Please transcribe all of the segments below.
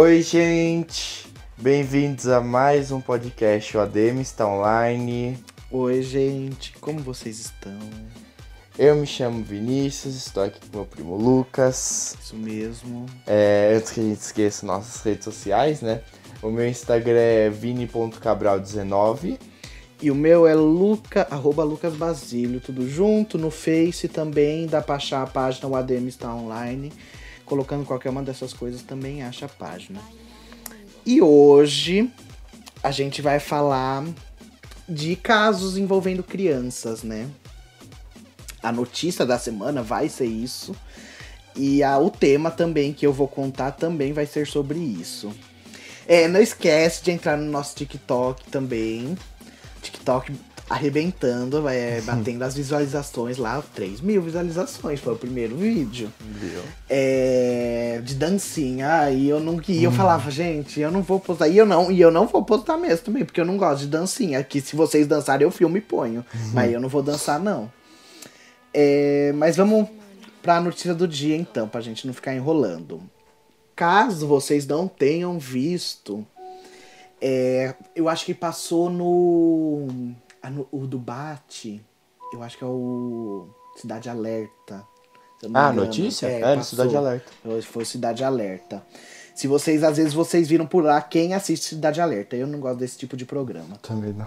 Oi, gente! Bem-vindos a mais um podcast. O ADM está online. Oi, gente, como vocês estão? Eu me chamo Vinícius, estou aqui com meu primo Lucas. Isso mesmo. É, antes que a gente esqueça nossas redes sociais, né? O meu Instagram é vini.cabral19. E o meu é luca, arroba Lucas Basílio, tudo junto. No Face também, dá pra achar a página, o ADM está online. Colocando qualquer uma dessas coisas também acha a página. E hoje a gente vai falar de casos envolvendo crianças, né? A notícia da semana vai ser isso. E a, o tema também que eu vou contar também vai ser sobre isso. É, não esquece de entrar no nosso TikTok também. TikTok arrebentando, é, batendo as visualizações lá, 3 mil visualizações, foi o primeiro vídeo. É, de dancinha, aí eu não e eu falava, gente, eu não vou postar, e eu não, e eu não vou postar mesmo também, porque eu não gosto de dancinha, que se vocês dançarem eu filme e ponho, mas eu não vou dançar não. É, mas vamos pra notícia do dia então, pra gente não ficar enrolando. Caso vocês não tenham visto, é, eu acho que passou ah, no- o do Bate, eu acho que é o Cidade Alerta. Ah, engano. notícia? É, É. Cidade Alerta. Foi Cidade Alerta. Se vocês, às vezes, vocês viram por lá quem assiste Cidade Alerta. Eu não gosto desse tipo de programa. Também não.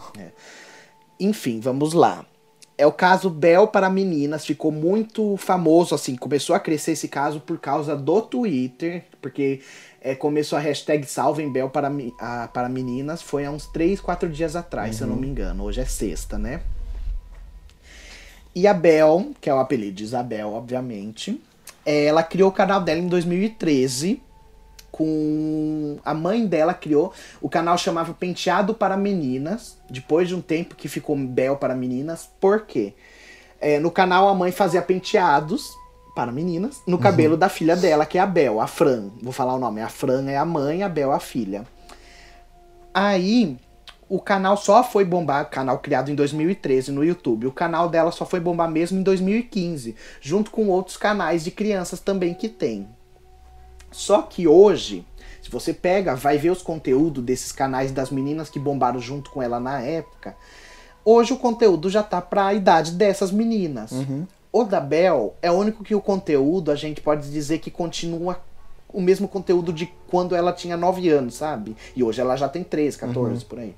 Enfim, vamos lá. É o caso Bel para meninas, ficou muito famoso, assim, começou a crescer esse caso por causa do Twitter, porque é, começou a hashtag Salvem Bel para, mi- a- para meninas, foi há uns 3, 4 dias atrás, se eu não me engano, hoje é sexta, né? E a Bel, que é o apelido de Isabel, obviamente, é, ela criou o canal dela em 2013, com a mãe dela criou. O canal chamava Penteado para Meninas. Depois de um tempo que ficou Bel para Meninas. Por quê? É, no canal a mãe fazia penteados para meninas no cabelo da filha dela, que é a Bel, a Fran. Vou falar o nome. A Fran é a mãe, a Bel a filha. Aí o canal só foi bombar, canal criado em 2013 no YouTube. O canal dela só foi bombar mesmo em 2015, junto com outros canais de crianças também que tem. Só que hoje, se você pega, vai ver os conteúdos desses canais das meninas que bombaram junto com ela na época. Hoje o conteúdo já tá pra idade dessas meninas. O da Bel é o único que o conteúdo a gente pode dizer que continua o mesmo conteúdo de quando ela tinha 9 anos, sabe? E hoje ela já tem 13, 14, por aí.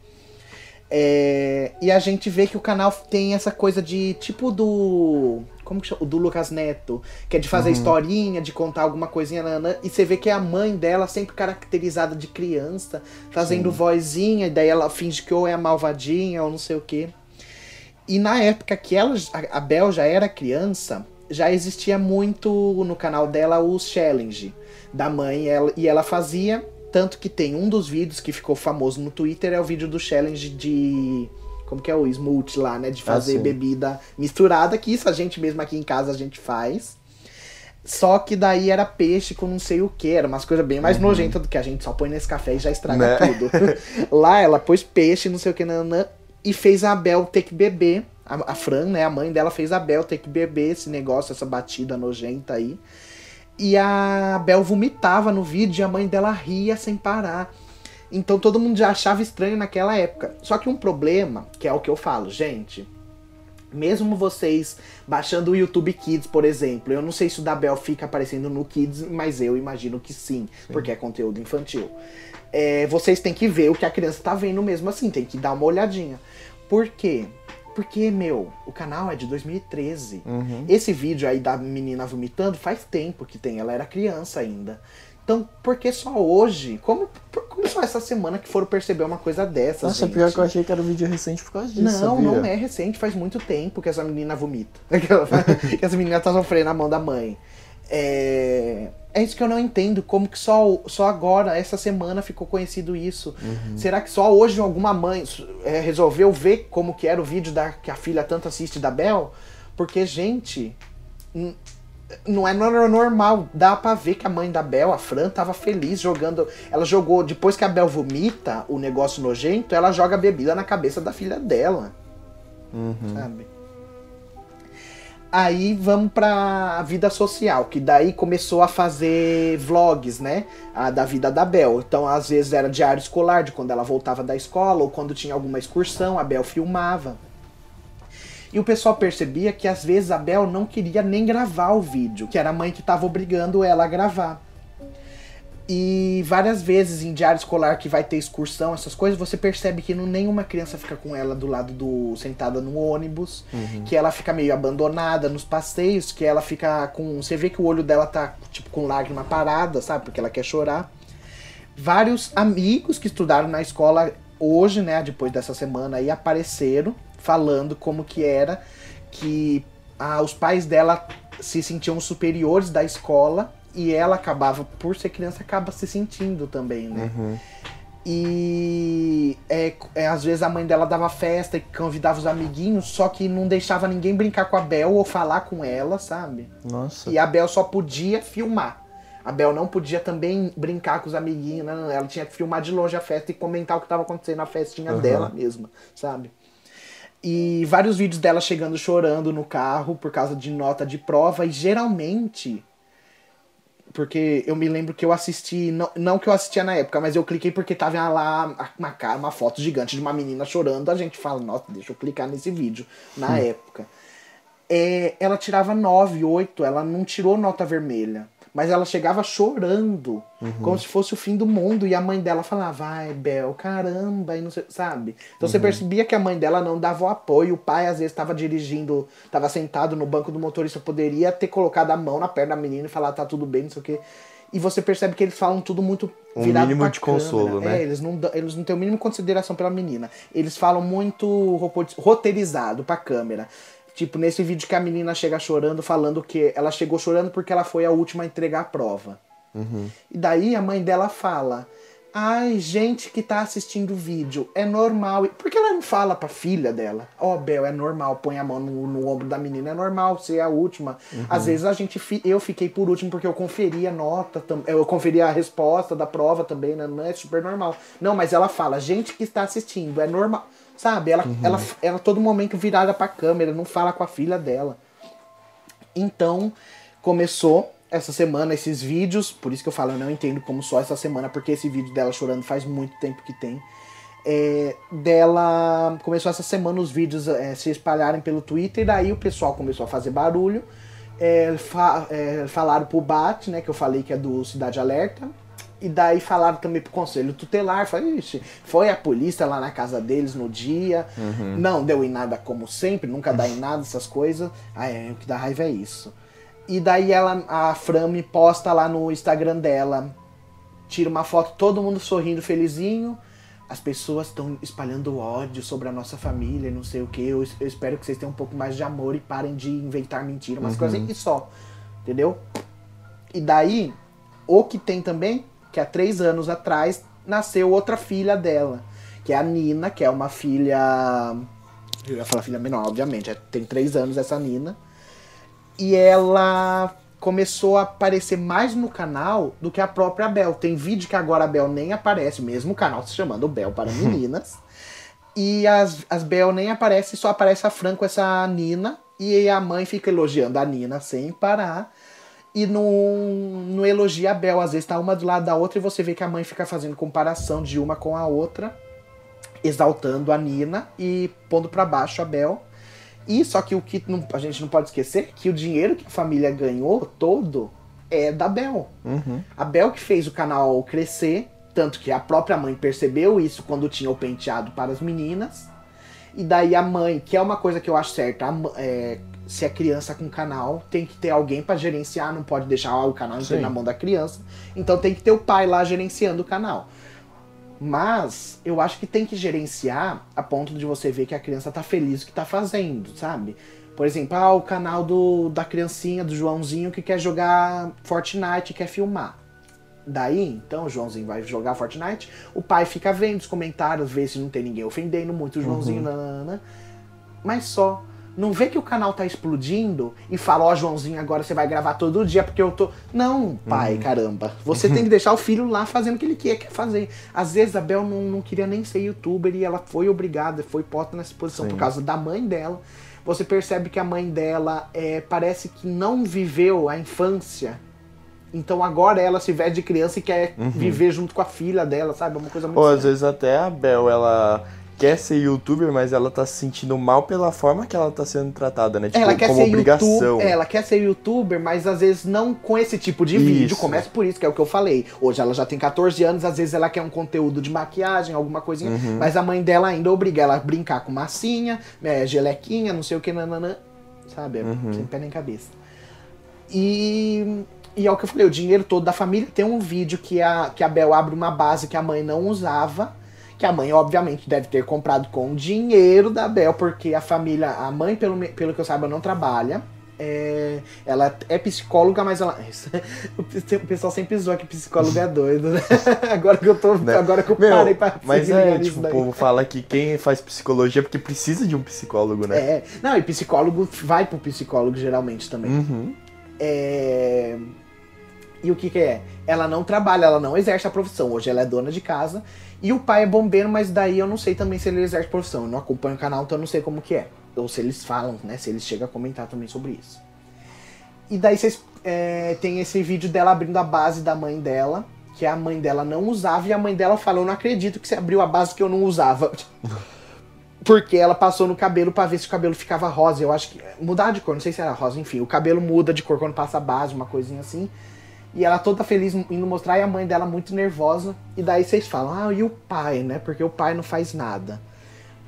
É, e a gente vê que o canal tem essa coisa de tipo do. Como que chama? O do Lucas Neto, que é de fazer historinha, de contar alguma coisinha, nanã, e você vê que é a mãe dela sempre caracterizada de criança, fazendo vozinha, e daí ela finge que ou é a malvadinha ou não sei o quê. E na época que ela, a Bel já era criança, já existia muito no canal dela os challenge da mãe, ela, e ela fazia, tanto que tem um dos vídeos que ficou famoso no Twitter, é o vídeo do challenge de. Como que é o smoothie lá, né? De fazer sim. bebida misturada, que isso a gente mesmo aqui em casa a gente faz. Só que daí era peixe com não sei o que, era umas coisas bem mais nojentas do que a gente só põe nesse café e já estraga Né? tudo. Lá ela pôs peixe, não sei o que, nanã, e fez a Bel ter que beber. A, a Fran, né, a mãe dela, fez a Bel ter que beber esse negócio, essa batida nojenta aí. E a Bel vomitava no vídeo e a mãe dela ria sem parar. Então todo mundo já achava estranho naquela época. Só que um problema, que é o que eu falo, gente. Mesmo vocês baixando o YouTube Kids, por exemplo, eu não sei se o da Bel fica aparecendo no Kids, mas eu imagino que sim, porque é conteúdo infantil. É, vocês têm que ver o que a criança tá vendo mesmo assim, tem que dar uma olhadinha. Por quê? Porque, meu, o canal é de 2013. Esse vídeo aí da menina vomitando faz tempo que tem, ela era criança ainda. Então, por que só hoje? Como, por- como só essa semana que foram perceber uma coisa dessa? Nossa, gente? pior que eu achei que era um vídeo recente por causa disso. Não, sabia? não é recente, faz muito tempo que essa menina vomita. Que essa menina tá sofrendo a mão da mãe. É... é isso que eu não entendo, como que só, só agora, essa semana, ficou conhecido isso. Será que só hoje alguma mãe é, resolveu ver como que era o vídeo da, que a filha tanto assiste da Bel? Porque, gente, não é nor- normal. Dá pra ver que a mãe da Bel, a Fran, tava feliz jogando. Ela jogou, depois que a Bel vomita o negócio nojento, ela joga a bebida na cabeça da filha dela. Sabe? Aí vamos pra vida social, que daí começou a fazer vlogs, né? A, da vida da Bel. Então, às vezes era diário escolar, de quando ela voltava da escola, ou quando tinha alguma excursão, a Bel filmava. E o pessoal percebia que às vezes a Bel não queria nem gravar o vídeo, que era a mãe que estava obrigando ela a gravar. E várias vezes em diário escolar que vai ter excursão, essas coisas, você percebe que não, nenhuma criança fica com ela do lado do. sentada no ônibus, Uhum. que ela fica meio abandonada nos passeios, que ela fica com. Você vê que o olho dela tá, tipo, com lágrima parada, sabe? Porque ela quer chorar. Vários amigos que estudaram na escola hoje, né, depois dessa semana aí, apareceram falando como que era que ah, os pais dela se sentiam superiores da escola e ela acabava, por ser criança, acaba se sentindo também, né? Uhum. E é, é, às vezes a mãe dela dava festa e convidava os amiguinhos, só que não deixava ninguém brincar com a Bel ou falar com ela, sabe? Nossa. E a Bel só podia filmar. A Bel não podia também brincar com os amiguinhos, não, não, ela tinha que filmar de longe a festa e comentar o que estava acontecendo na festinha Uhum. dela mesma, sabe? E vários vídeos dela chegando chorando no carro por causa de nota de prova, e geralmente. Porque eu me lembro que eu assisti, não, não que eu assistia na época, mas eu cliquei porque tava lá uma, cara, uma foto gigante de uma menina chorando. A gente fala, nossa, deixa eu clicar nesse vídeo na época. É, ela tirava 9, 8, ela não tirou nota vermelha. Mas ela chegava chorando, como se fosse o fim do mundo. E a mãe dela falava, vai, Bel, caramba, e não sei, sabe? Então você percebia que a mãe dela não dava o apoio. O pai, às vezes, estava dirigindo, estava sentado no banco do motorista, poderia ter colocado a mão na perna da menina e falar, tá tudo bem, não sei o quê. E você percebe que eles falam tudo muito Um virado mínimo pra de consolo, câmera. né? É, eles não, eles não têm o mínimo consideração pela menina. Eles falam muito roteirizado pra câmera. Tipo, nesse vídeo que a menina chega chorando, falando que ela chegou chorando porque ela foi a última a entregar a prova. E daí a mãe dela fala: Ai, gente que tá assistindo o vídeo, é normal. Por que ela não fala pra filha dela? Ó, Bel, é normal, põe a mão no, no ombro da menina, é normal ser a última. Às vezes a gente, fi- eu fiquei por último porque eu conferi a nota, tam- eu conferi a resposta da prova também, né? Não é super normal. Não, mas ela fala: gente que está assistindo, é normal. Sabe? Ela, ela, ela todo momento virada pra câmera, não fala com a filha dela. Então, começou essa semana esses vídeos, por isso que eu falo, eu não entendo como só essa semana, porque esse vídeo dela chorando faz muito tempo que tem. É, dela começou essa semana os vídeos é, se espalharem pelo Twitter, e daí o pessoal começou a fazer barulho. É, fa- é, falaram pro BAT, né, que eu falei que é do Cidade Alerta, e daí falaram também pro conselho tutelar, falei, ixi, foi a polícia lá na casa deles no dia, não deu em nada como sempre, nunca dá em nada essas coisas. É, o que dá raiva é isso. E daí ela, a Fran me posta lá no Instagram dela, tira uma foto, todo mundo sorrindo, felizinho. As pessoas estão espalhando ódio sobre a nossa família, e não sei o que. Eu, eu espero que vocês tenham um pouco mais de amor e parem de inventar mentira, umas coisas assim, e só. Entendeu? E daí, o que tem também, que há três anos atrás nasceu outra filha dela, que é a Nina, que é uma filha. Eu ia falar filha menor, obviamente, é- tem três anos essa Nina. E ela começou a aparecer mais no canal do que a própria Bel. Tem vídeo que agora a Bel nem aparece, mesmo o canal se chamando Bel para Meninas. E as, as Bel nem aparece, só aparece a Fran com essa Nina. E a mãe fica elogiando a Nina sem parar. E não, não elogia a Bel. Às vezes tá uma do lado da outra e você vê que a mãe fica fazendo comparação de uma com a outra. Exaltando a Nina e pondo pra baixo a Bel. E só que o que não- a gente não pode esquecer que o dinheiro que a família ganhou todo é da Bel. Uhum. A Bel que fez o canal crescer, tanto que a própria mãe percebeu isso quando tinha o penteado para as meninas. E daí a mãe, que é uma coisa que eu acho certa, a é, se é criança com canal, tem que ter alguém para gerenciar, não pode deixar o canal inteiro na mão da criança. Então tem que ter o pai lá gerenciando o canal. Mas eu acho que tem que gerenciar a ponto de você ver que a criança tá feliz o que tá fazendo, sabe? Por exemplo, ah, o canal do, da criancinha, do Joãozinho, que quer jogar Fortnite e quer filmar. Daí, então, o Joãozinho vai jogar Fortnite, o pai fica vendo os comentários, vê se não tem ninguém ofendendo muito o Joãozinho, nanana. Mas só. Não vê que o canal tá explodindo e fala, ó, Joãozinho, agora você vai gravar todo dia porque eu tô. Não, pai, caramba. Você tem que deixar o filho lá fazendo o que ele quer, quer fazer. Às vezes a Bel não, não queria nem ser youtuber e ela foi obrigada, foi posta nessa posição Sim. por causa da mãe dela. você percebe que a mãe dela é, parece que não viveu a infância. Então agora ela se veste de criança e quer viver junto com a filha dela, sabe? É uma coisa muito Ou às vezes até a Bel, ela quer ser youtuber, mas ela tá se sentindo mal pela forma que ela tá sendo tratada, né? Tipo, ela quer como ser obrigação. youtuber, ela quer ser youtuber, mas às vezes não com esse tipo de vídeo. Isso. Começa por isso, que é o que eu falei. Hoje ela já tem 14 anos, às vezes ela quer um conteúdo de maquiagem, alguma coisinha, Uhum. mas a mãe dela ainda obriga ela a brincar com massinha, é, gelequinha, não sei o que, nananã, sabe? É Uhum. Sem pé nem cabeça. E, e é o que eu falei, o dinheiro todo da família tem um vídeo que a, que a Bel abre uma base que a mãe não usava. Que a mãe, obviamente, deve ter comprado com o dinheiro da Bel, porque a família, a mãe, pelo, pelo que eu saiba, não trabalha. É, ela é psicóloga, mas ela. O pessoal sempre zoa que psicólogo é doido, né? Agora que eu tô. Né? Agora que eu Meu, parei pra mas é, tipo, o povo fala que quem faz psicologia é porque precisa de um psicólogo, né? É. Não, e psicólogo vai pro psicólogo geralmente também. Uhum. É... E o que, que é? Ela não trabalha, ela não exerce a profissão. Hoje ela é dona de casa. E o pai é bombeiro, mas daí eu não sei também se ele exerce profissão. Eu não acompanho o canal, então eu não sei como que é. Ou se eles falam, né? Se eles chegam a comentar também sobre isso. E daí vocês é, tem esse vídeo dela abrindo a base da mãe dela, que a mãe dela não usava, e a mãe dela falou, não acredito que você abriu a base que eu não usava. Porque ela passou no cabelo pra ver se o cabelo ficava rosa. Eu acho que. Mudar de cor, não sei se era rosa, enfim. O cabelo muda de cor quando passa a base, uma coisinha assim. E ela toda feliz indo mostrar, e a mãe dela muito nervosa. E daí vocês falam, ah, e o pai, né? Porque o pai não faz nada.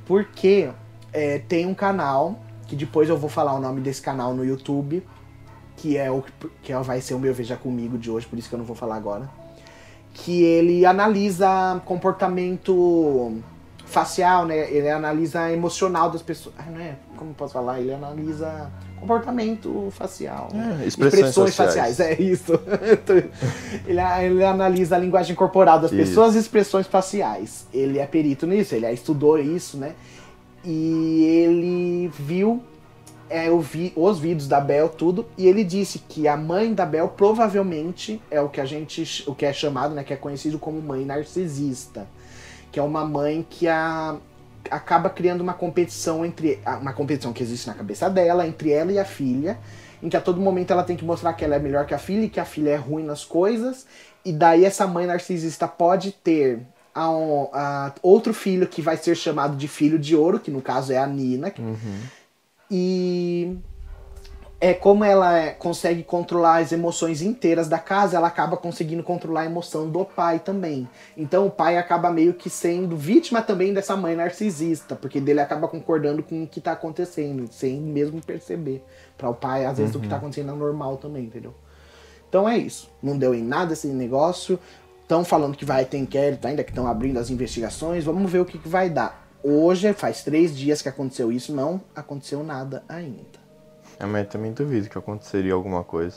Porque é, tem um canal, que depois eu vou falar o nome desse canal no YouTube, que é o que é- vai ser o meu Veja Comigo de hoje, por isso que eu não vou falar agora. Que ele analisa comportamento facial, né? Ele analisa emocional das pessoas. Ah, não é? Como posso falar? Ele analisa comportamento facial. É, expressões faciais. faciais. é isso. ele, ele analisa a linguagem corporal das pessoas e expressões faciais. Ele é perito nisso, ele estudou isso, né? E ele viu é, eu vi os vídeos da Bel, tudo, e ele disse que a mãe da Bel provavelmente é o que a gente, o que é chamado, né, que é conhecido como mãe narcisista, que é uma mãe que a, acaba criando uma competição entre, uma competição que existe na cabeça dela, entre ela e a filha, em que a todo momento ela tem que mostrar que ela é melhor que a filha e que a filha é ruim nas coisas, e daí essa mãe narcisista pode ter a, a outro filho que vai ser chamado de filho de ouro, que no caso é a Nina, e é como ela é- consegue controlar as emoções inteiras da casa, ela acaba conseguindo controlar a emoção do pai também. Então o pai acaba meio que sendo vítima também dessa mãe narcisista, porque dele acaba concordando com o que tá acontecendo, sem mesmo perceber. Para o pai, às vezes o que tá acontecendo é normal também, entendeu? Então é isso. Não deu em nada esse negócio. Estão falando que vai ter inquérito ainda, que estão abrindo as investigações. Vamos ver o que, que vai dar. Hoje, faz três dias que aconteceu isso, não aconteceu nada ainda. É, mas eu também duvido que aconteceria alguma coisa.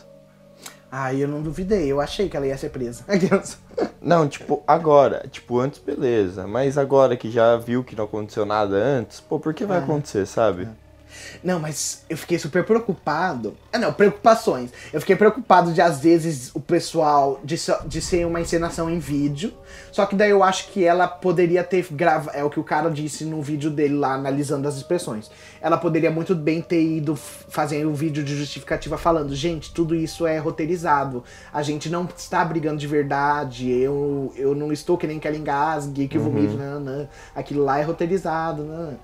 Ah, eu não duvidei, eu achei que ela ia ser presa. Não, tipo, agora. Tipo, antes, beleza. Mas agora que já viu que não aconteceu nada antes, pô, por que vai Ah. acontecer, sabe? Não, mas eu fiquei super preocupado. Ah, não, preocupações. Eu fiquei preocupado de, às vezes, o pessoal. de, de ser uma encenação em vídeo. Só que daí eu acho que ela poderia ter gravado. É o que o cara disse no vídeo dele lá, analisando as expressões. Ela poderia muito bem ter ido f- fazer um vídeo de justificativa falando: gente, tudo isso é roteirizado. A gente não está brigando de verdade. Eu, eu não estou que nem que ela engasgue, que vomite, não, não. Aquilo lá é roteirizado, não.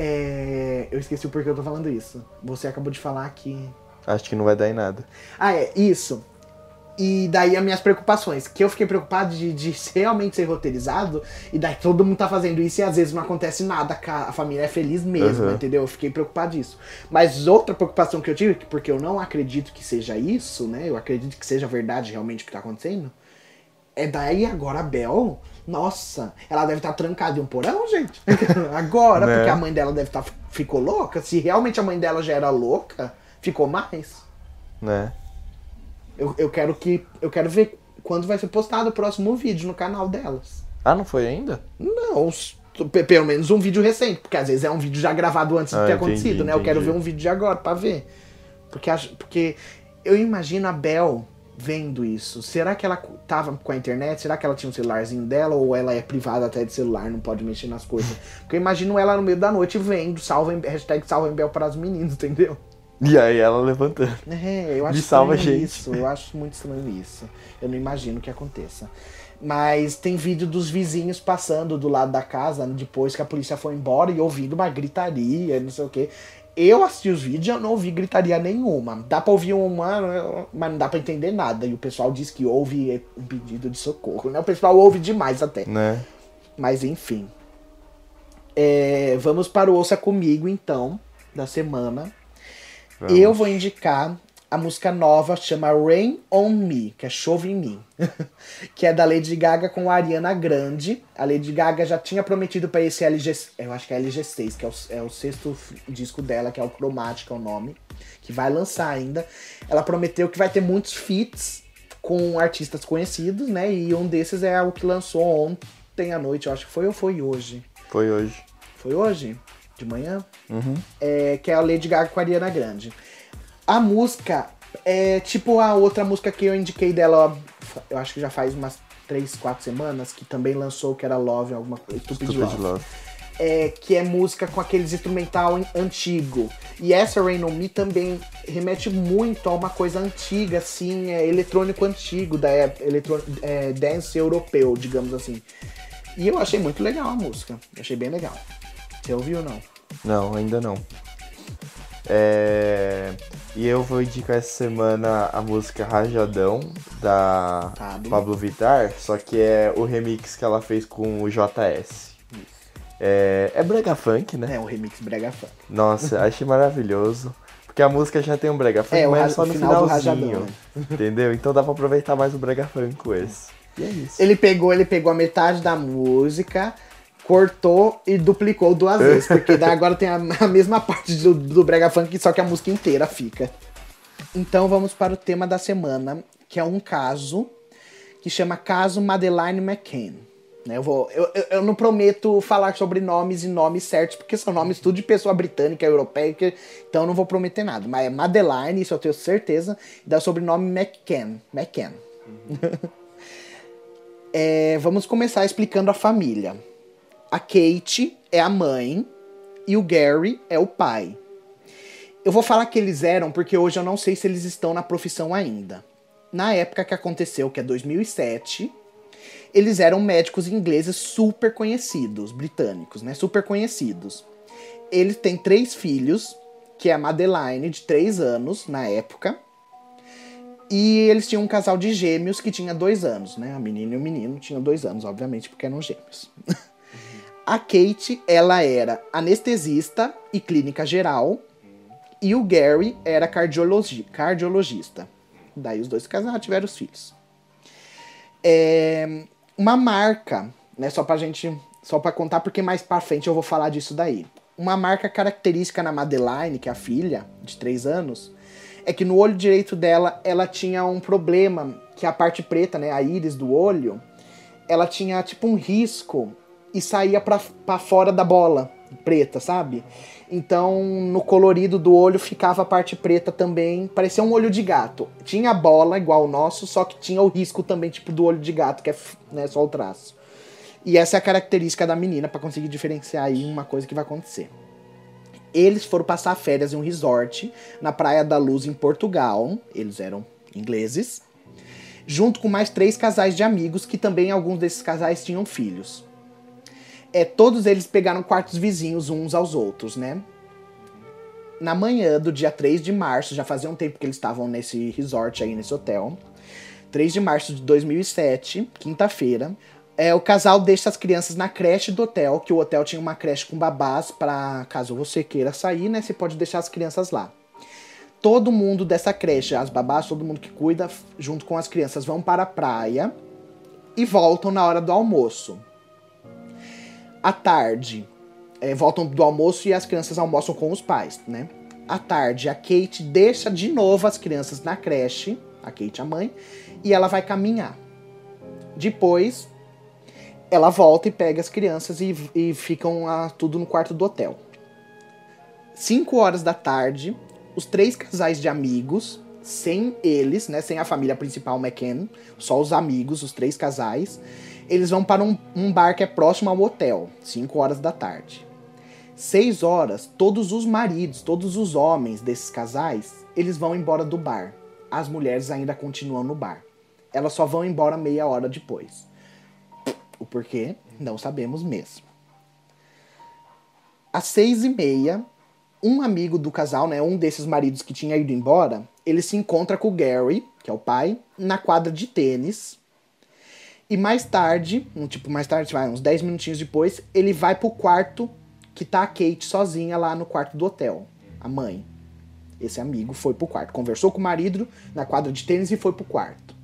É, eu esqueci o porquê eu tô falando isso. Você acabou de falar que. Acho que não vai dar em nada. Ah, é, isso. E daí as minhas preocupações. Que eu fiquei preocupado de, de realmente ser roteirizado. E daí todo mundo tá fazendo isso e às vezes não acontece nada. A família é feliz mesmo, Uhum. entendeu? Eu fiquei preocupado disso. Mas outra preocupação que eu tive, porque eu não acredito que seja isso, né? Eu acredito que seja verdade realmente o que tá acontecendo. É daí agora a Bel, nossa, ela deve estar trancada em um porão, gente. agora, Né? porque a mãe dela deve estar ficou louca. Se realmente a mãe dela já era louca, ficou mais. Né? Eu, eu quero que. Eu quero ver quando vai ser postado o próximo vídeo no canal delas. Ah, não foi ainda? Não, pelo menos um vídeo recente, porque às vezes é um vídeo já gravado antes de Ah, ter entendi, acontecido, né? Eu quero entendi. ver um vídeo de agora pra ver. Porque, acho- porque eu imagino a Bel vendo isso? Será que ela tava com a internet? Será que ela tinha um celularzinho dela? Ou ela é privada até de celular, não pode mexer nas coisas? Porque eu imagino ela no meio da noite vendo, salva, hashtag salva Bel para os meninos, entendeu? E aí ela levantando. É, eu acho Me salva, gente. isso. Eu acho muito estranho isso. Eu não imagino que aconteça. Mas tem vídeo dos vizinhos passando do lado da casa depois que a polícia foi embora e ouvindo uma gritaria, não sei o quê. Eu assisti os vídeos e eu não ouvi gritaria nenhuma. Dá pra ouvir uma, mas não dá pra entender nada. E o pessoal diz que houve um pedido de socorro, né? O pessoal ouve demais até. Né? Mas enfim. É, vamos para o Ouça Comigo, então, da semana. Vamos. Eu vou indicar a música nova, chama Rain on Me, que é Chove em mim. que é da Lady Gaga com a Ariana Grande. A Lady Gaga já tinha prometido para esse LG, eu acho que é LG6, que é o, é o sexto disco dela, que é o Chromatic, é o nome, que vai lançar ainda. Ela prometeu que vai ter muitos feats com artistas conhecidos, né? E um desses é o que lançou ontem à noite, eu acho que foi ou foi hoje? Foi hoje. Foi hoje? De manhã? Uhum. É, que é a Lady Gaga com a Ariana Grande. A música é tipo a outra música que eu indiquei dela, eu acho que já faz umas 3, 4 semanas, que também lançou, que era Love, alguma coisa, Stupid, Stupid Love. Love. É, que é música com aqueles instrumental an- antigo. E essa Rain On Me também remete muito a uma coisa antiga, assim, é eletrônico antigo, da é, eletro, é, dance europeu, digamos assim. E eu achei muito legal a música. Achei bem legal. Você ouviu ou não? Não, ainda não. É... E eu vou indicar essa semana a música Rajadão, da Pablo. Pablo Vittar, só que é o remix que ela fez com o JS. É, é brega funk, né? É um remix brega funk. Nossa, achei maravilhoso. Porque a música já tem um brega funk, É, mas é só no final do finalzinho. rajadão, né? Entendeu? Então dá pra aproveitar mais o brega funk com esse. E é isso. Ele pegou, ele pegou a metade da música, cortou e duplicou duas vezes. Porque agora tem a, a mesma parte do, do Brega Funk, só que a música inteira fica. Então vamos para o tema da semana, que é um caso que chama Caso Madeline McCann. Né, Eu, vou, eu, eu, não prometo falar sobre nomes e nomes certos, porque são nomes tudo de pessoa britânica, europeia, então eu não vou prometer nada. Mas é Madeline, isso eu tenho certeza, e dá o sobrenome McCann. McCann. É, vamos começar explicando a família. A Kate é a mãe e o Gary é o pai. Eu vou falar que eles eram porque hoje eu não sei se eles estão na profissão ainda. Na época que aconteceu, que é 2007, eles eram médicos ingleses super conhecidos, britânicos, né? Super conhecidos. Eles têm três filhos, que é a Madeline, de 3 anos na época, e eles tinham um casal de gêmeos que tinha dois anos, né? A menina e o menino tinham dois anos, obviamente, porque eram gêmeos. A Kate, ela era anestesista e clínica geral. E o Gary era cardiologi cardiologista. Daí os dois casaram, tiveram os filhos. É, uma marca, né? Só pra gente. Só pra contar, porque mais pra frente eu vou falar disso daí. Uma marca característica na Madeline, que é a filha, de 3 anos, é que no olho direito dela ela tinha um problema, que a parte preta, né? A íris do olho, ela tinha tipo um risco e saía pra fora da bola preta, sabe? Então no colorido do olho ficava a parte preta também, parecia um olho de gato. Tinha a bola igual o nosso, só que tinha o risco também tipo do olho de gato, que é né, só o traço. E essa é a característica da menina pra conseguir diferenciar aí uma coisa que vai acontecer. Eles foram passar férias em um resort na Praia da Luz em Portugal. Eles eram ingleses. Junto com mais três casais de amigos que também alguns desses casais tinham filhos. É, todos eles pegaram quartos vizinhos uns aos outros, né? Na manhã do dia 3 de março, já fazia um tempo que eles estavam nesse resort aí, nesse hotel. 3 de março de 2007, quinta-feira, é, o casal deixa as crianças na creche do hotel, que o hotel tinha uma creche com babás para caso você queira sair, né? Você pode deixar as crianças lá. Todo mundo dessa creche, as babás, todo mundo que cuida, junto com as crianças, vão para a praia e voltam na hora do almoço. À tarde, é, voltam do almoço e as crianças almoçam com os pais, né? À tarde, a Kate deixa de novo as crianças na creche, a Kate, a mãe, e ela vai caminhar. Depois, ela volta e pega as crianças e, e ficam ah, tudo no quarto do hotel. 5 horas da tarde, os três casais de amigos sem eles, né? Sem a família principal McCann, só os amigos, os três casais. Eles vão para um, um bar que é próximo ao hotel, 5 horas da tarde. 6 horas, todos os maridos, todos os homens desses casais, eles vão embora do bar. As mulheres ainda continuam no bar. Elas só vão embora meia hora depois. O porquê, não sabemos mesmo. Às seis e meia, um amigo do casal, né, um desses maridos que tinha ido embora, ele se encontra com o Gary, que é o pai, na quadra de tênis. E mais tarde, um tipo mais tarde, vai, uns 10 minutinhos depois, ele vai pro quarto que tá a Kate sozinha lá no quarto do hotel, a mãe. Esse amigo foi pro quarto, conversou com o marido na quadra de tênis e foi pro quarto.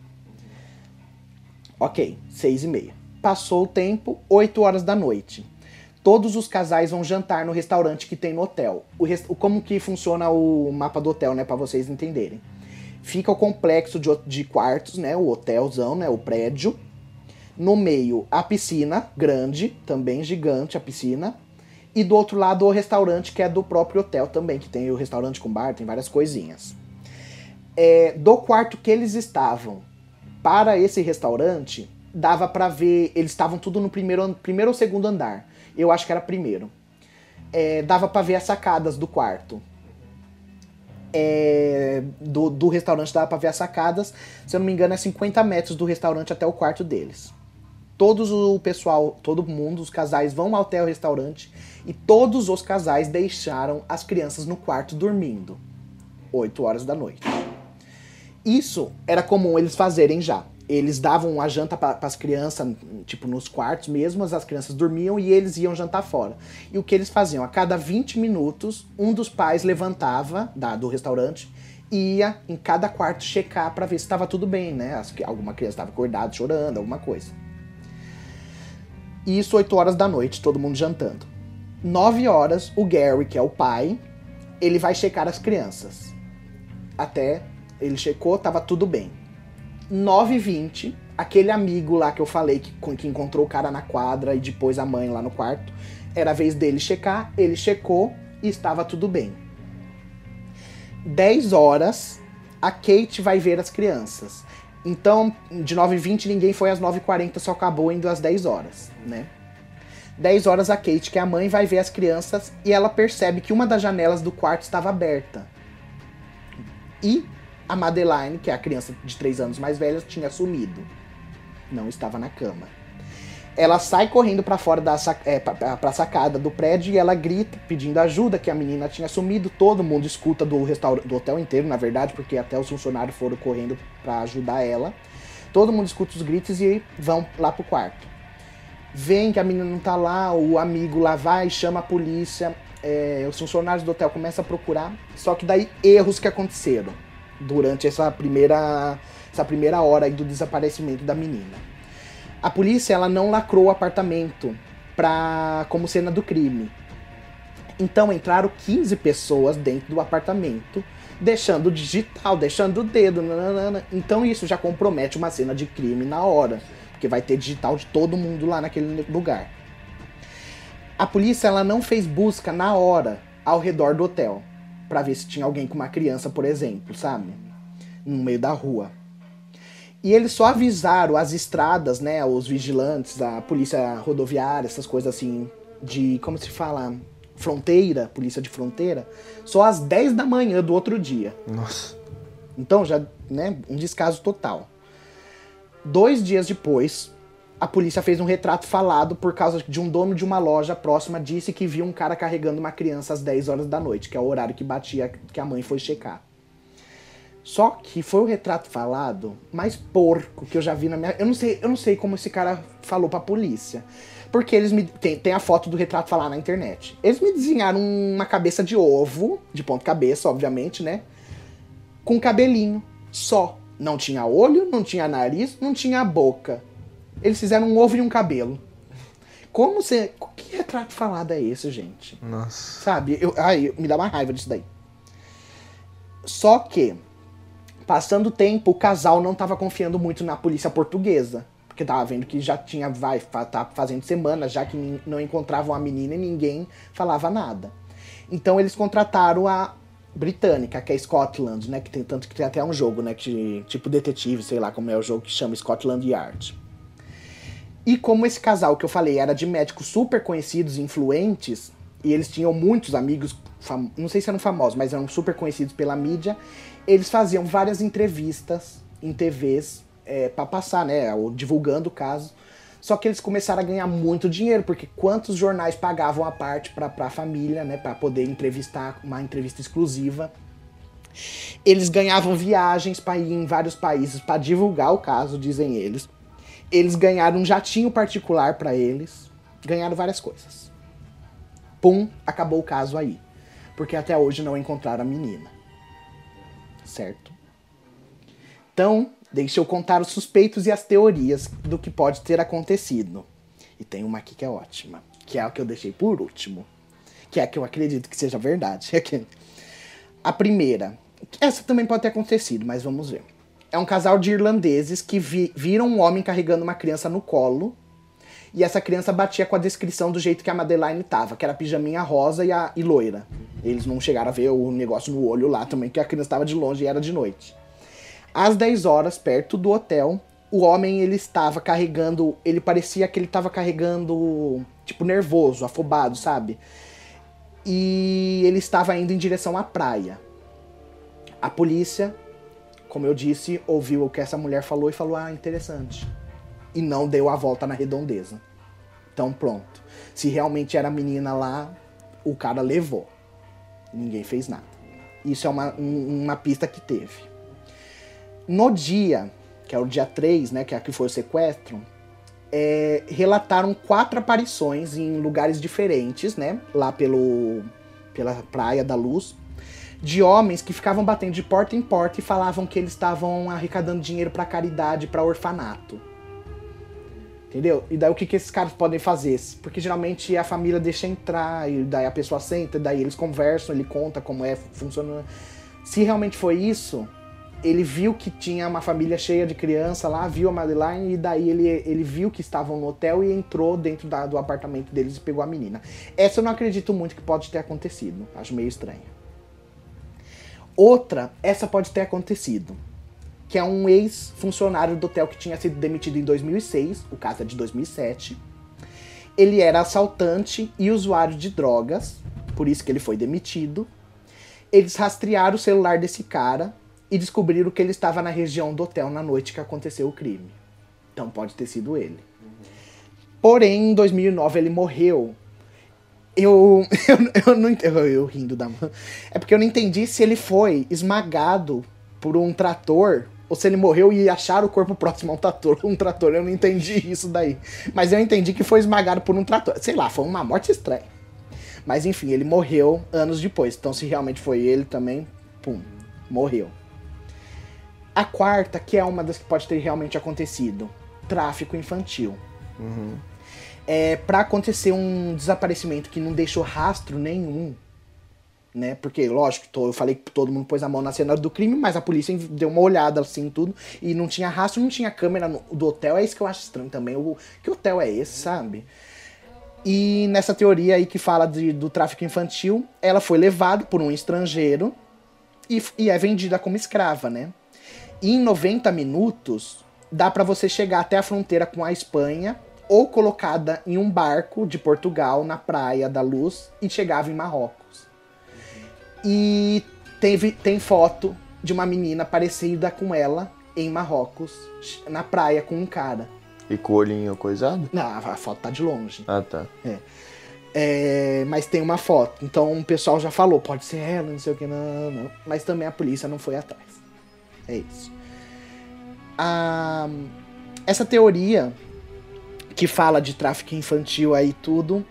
Ok, seis e meia. Passou o tempo, 8 horas da noite todos os casais vão jantar no restaurante que tem no hotel. O rest... Como que funciona o mapa do hotel, né, para vocês entenderem. Fica o complexo de, de quartos, né, o hotelzão, né, o prédio. No meio, a piscina, grande, também gigante a piscina. E do outro lado, o restaurante, que é do próprio hotel também, que tem o restaurante com bar, tem várias coisinhas. É, do quarto que eles estavam para esse restaurante, dava para ver, eles estavam tudo no primeiro, primeiro ou segundo andar. Eu acho que era primeiro. É, dava para ver as sacadas do quarto. É, do, do restaurante dava pra ver as sacadas. Se eu não me engano, é 50 metros do restaurante até o quarto deles. Todos o pessoal, todo mundo, os casais vão até o restaurante e todos os casais deixaram as crianças no quarto dormindo. 8 horas da noite. Isso era comum eles fazerem já eles davam a janta para as crianças, tipo, nos quartos mesmo, as crianças dormiam e eles iam jantar fora. E o que eles faziam? A cada 20 minutos, um dos pais levantava da, do restaurante ia em cada quarto checar para ver se estava tudo bem, né? As, alguma criança estava acordada, chorando, alguma coisa. Isso 8 horas da noite, todo mundo jantando. 9 horas, o Gary, que é o pai, ele vai checar as crianças. Até ele checou, tava tudo bem 9h20, aquele amigo lá que eu falei que, que encontrou o cara na quadra e depois a mãe lá no quarto, era a vez dele checar, ele checou e estava tudo bem. 10 horas, a Kate vai ver as crianças. Então, de 9h20 ninguém foi às 9h40, só acabou indo às 10 horas, né? 10 horas a Kate, que é a mãe, vai ver as crianças e ela percebe que uma das janelas do quarto estava aberta. E a Madeline, que é a criança de 3 anos mais velha, tinha sumido. Não estava na cama. Ela sai correndo para fora da é, pra, pra sacada do prédio e ela grita pedindo ajuda que a menina tinha sumido. Todo mundo escuta do do hotel inteiro, na verdade, porque até os funcionários foram correndo para ajudar ela. Todo mundo escuta os gritos e vão lá pro quarto. Vem que a menina não tá lá, o amigo lá vai, chama a polícia, é, os funcionários do hotel começam a procurar. Só que daí erros que aconteceram durante essa primeira, essa primeira hora do desaparecimento da menina. A polícia ela não lacrou o apartamento pra, como cena do crime. Então entraram 15 pessoas dentro do apartamento, deixando digital, deixando o dedo. Então isso já compromete uma cena de crime na hora, porque vai ter digital de todo mundo lá naquele lugar. A polícia ela não fez busca na hora ao redor do hotel para ver se tinha alguém com uma criança, por exemplo, sabe? No meio da rua. E eles só avisaram as estradas, né, os vigilantes, a polícia rodoviária, essas coisas assim, de, como se fala, fronteira, polícia de fronteira, só às 10 da manhã do outro dia. Nossa. Então já, né, um descaso total. Dois dias depois, a polícia fez um retrato falado por causa de um dono de uma loja próxima disse que viu um cara carregando uma criança às 10 horas da noite, que é o horário que batia que a mãe foi checar. Só que foi o retrato falado mais porco que eu já vi na minha. Eu não sei, eu não sei como esse cara falou pra polícia. Porque eles me. Tem, tem a foto do retrato falar na internet. Eles me desenharam uma cabeça de ovo, de ponto cabeça, obviamente, né? Com cabelinho. Só. Não tinha olho, não tinha nariz, não tinha boca. Eles fizeram um ovo e um cabelo. Como você. Que retrato falado é esse, gente? Nossa. Sabe? Eu, ai, me dá uma raiva disso daí. Só que, passando o tempo, o casal não estava confiando muito na polícia portuguesa. Porque tava vendo que já tinha, vai, tá fazendo semanas já que não encontravam a menina e ninguém falava nada. Então eles contrataram a, britânica, que é Scotland, né? Que tem tanto que tem até um jogo, né? Que, tipo detetive, sei lá como é o jogo que chama Scotland Yard. E como esse casal que eu falei era de médicos super conhecidos, influentes, e eles tinham muitos amigos, não sei se eram famosos, mas eram super conhecidos pela mídia, eles faziam várias entrevistas em TVs é, para passar, né? Divulgando o caso. Só que eles começaram a ganhar muito dinheiro, porque quantos jornais pagavam a parte para a família, né, para poder entrevistar, uma entrevista exclusiva. Eles ganhavam viagens para ir em vários países para divulgar o caso, dizem eles. Eles ganharam um jatinho particular para eles, ganharam várias coisas. Pum, acabou o caso aí. Porque até hoje não encontraram a menina. Certo? Então, Deixa eu contar os suspeitos e as teorias do que pode ter acontecido. E tem uma aqui que é ótima, que é a que eu deixei por último, que é a que eu acredito que seja verdade. a primeira, essa também pode ter acontecido, mas vamos ver. É um casal de irlandeses que vi, viram um homem carregando uma criança no colo. E essa criança batia com a descrição do jeito que a Madeline tava, que era pijaminha rosa e, a, e loira. Eles não chegaram a ver o negócio no olho lá também, que a criança estava de longe e era de noite. Às 10 horas, perto do hotel, o homem ele estava carregando, ele parecia que ele estava carregando, tipo nervoso, afobado, sabe? E ele estava indo em direção à praia. A polícia, como eu disse, ouviu o que essa mulher falou e falou: "Ah, interessante". E não deu a volta na redondeza. Então pronto. Se realmente era a menina lá, o cara levou. Ninguém fez nada. Isso é uma, uma pista que teve. No dia, que é o dia 3, né, que é que foi o sequestro, é, relataram quatro aparições em lugares diferentes, né, lá pelo, pela Praia da Luz, de homens que ficavam batendo de porta em porta e falavam que eles estavam arrecadando dinheiro para caridade, para orfanato. Entendeu? E daí o que, que esses caras podem fazer? Porque geralmente a família deixa entrar, e daí a pessoa senta, daí eles conversam, ele conta como é, funciona. Se realmente foi isso, ele viu que tinha uma família cheia de criança lá, viu a Madeline e daí ele, ele viu que estavam no hotel e entrou dentro da, do apartamento deles e pegou a menina. Essa eu não acredito muito que pode ter acontecido. Acho meio estranho. Outra, essa pode ter acontecido. Que é um ex-funcionário do hotel que tinha sido demitido em 2006, o caso é de 2007. Ele era assaltante e usuário de drogas, por isso que ele foi demitido. Eles rastrearam o celular desse cara e descobriram que ele estava na região do hotel na noite que aconteceu o crime. Então pode ter sido ele. Porém, em 2009 ele morreu. Eu, eu, eu não eu, eu rindo da mão. É porque eu não entendi se ele foi esmagado por um trator ou se ele morreu e acharam o corpo próximo a um trator. Um trator, eu não entendi isso daí. Mas eu entendi que foi esmagado por um trator. Sei lá, foi uma morte estranha. Mas enfim, ele morreu anos depois. Então se realmente foi ele também, pum, morreu. A quarta, que é uma das que pode ter realmente acontecido, tráfico infantil. Uhum. É, para acontecer um desaparecimento que não deixou rastro nenhum, né? Porque, lógico, eu falei que todo mundo pôs a mão na cena do crime, mas a polícia deu uma olhada assim, tudo, e não tinha rastro, não tinha câmera no, do hotel. É isso que eu acho estranho também. O, que hotel é esse, sabe? E nessa teoria aí que fala de, do tráfico infantil, ela foi levada por um estrangeiro e, e é vendida como escrava, né? E em 90 minutos dá para você chegar até a fronteira com a Espanha ou colocada em um barco de Portugal na Praia da Luz e chegava em Marrocos. E teve, tem foto de uma menina parecida com ela em Marrocos, na praia com um cara. E com o olhinho coisado? Não, a foto tá de longe. Ah, tá. É. É, mas tem uma foto. Então o pessoal já falou, pode ser ela, não sei o que, não, não. Mas também a polícia não foi atrás. É isso. A, essa teoria que fala de tráfico infantil aí tudo,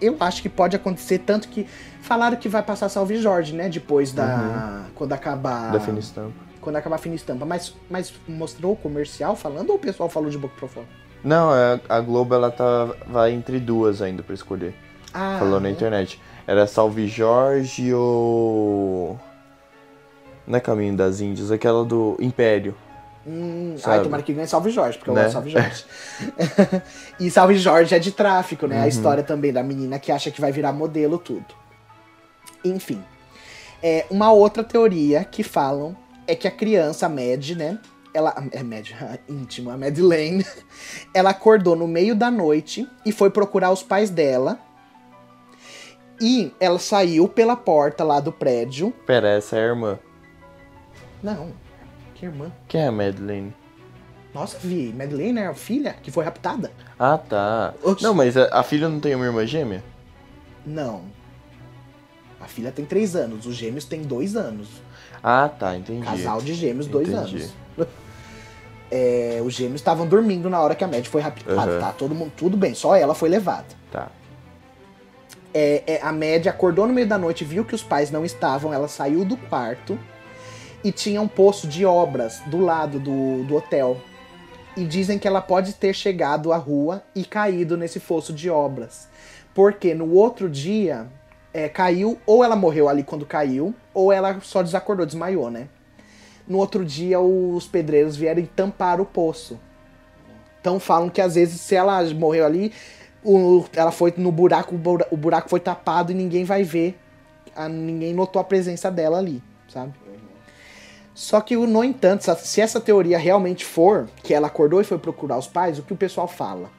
eu acho que pode acontecer tanto que falaram que vai passar Salve Jorge, né? Depois da uhum. quando acabar da fina estampa. Quando acabar a fina estampa, mas mas mostrou o comercial falando ou o pessoal falou de boca para fora? Não, é, a Globo ela tá vai entre duas ainda para escolher. Ah, falou na é? internet. Era Salve Jorge ou não é Caminho das Índias, aquela do Império. Hum, ai, tomara que ganhe Salve Jorge, porque né? eu gosto Salve Jorge. e Salve Jorge é de tráfico, né? Uhum. A história também da menina que acha que vai virar modelo, tudo. Enfim. É, uma outra teoria que falam é que a criança, a Mad, né? Ela. É Mad, íntima, a Madeleine. Ela acordou no meio da noite e foi procurar os pais dela. E ela saiu pela porta lá do prédio. Pera, essa é a irmã. Não. Que irmã? Quem é a Madeleine? Nossa, Vi, Madeleine é a filha que foi raptada? Ah, tá. Oxi. Não, mas a, a, filha não tem uma irmã gêmea? Não. Filha tem três anos, os gêmeos têm dois anos. Ah, tá, entendi. Casal de gêmeos, dois entendi. anos. É, os gêmeos estavam dormindo na hora que a Mad foi raptada, uhum. tá? Todo mundo, tudo bem, só ela foi levada. Tá. É, é, a Mad acordou no meio da noite, viu que os pais não estavam, ela saiu do quarto e tinha um poço de obras do lado do, do hotel. E dizem que ela pode ter chegado à rua e caído nesse fosso de obras. Porque no outro dia é, caiu, ou ela morreu ali quando caiu, ou ela só desacordou, desmaiou, né? No outro dia os pedreiros vieram e tamparam o poço. Então falam que às vezes se ela morreu ali, o, ela foi no buraco, o buraco foi tapado e ninguém vai ver. A, ninguém notou a presença dela ali, sabe? Só que, no entanto, se essa teoria realmente for que ela acordou e foi procurar os pais, o que o pessoal fala?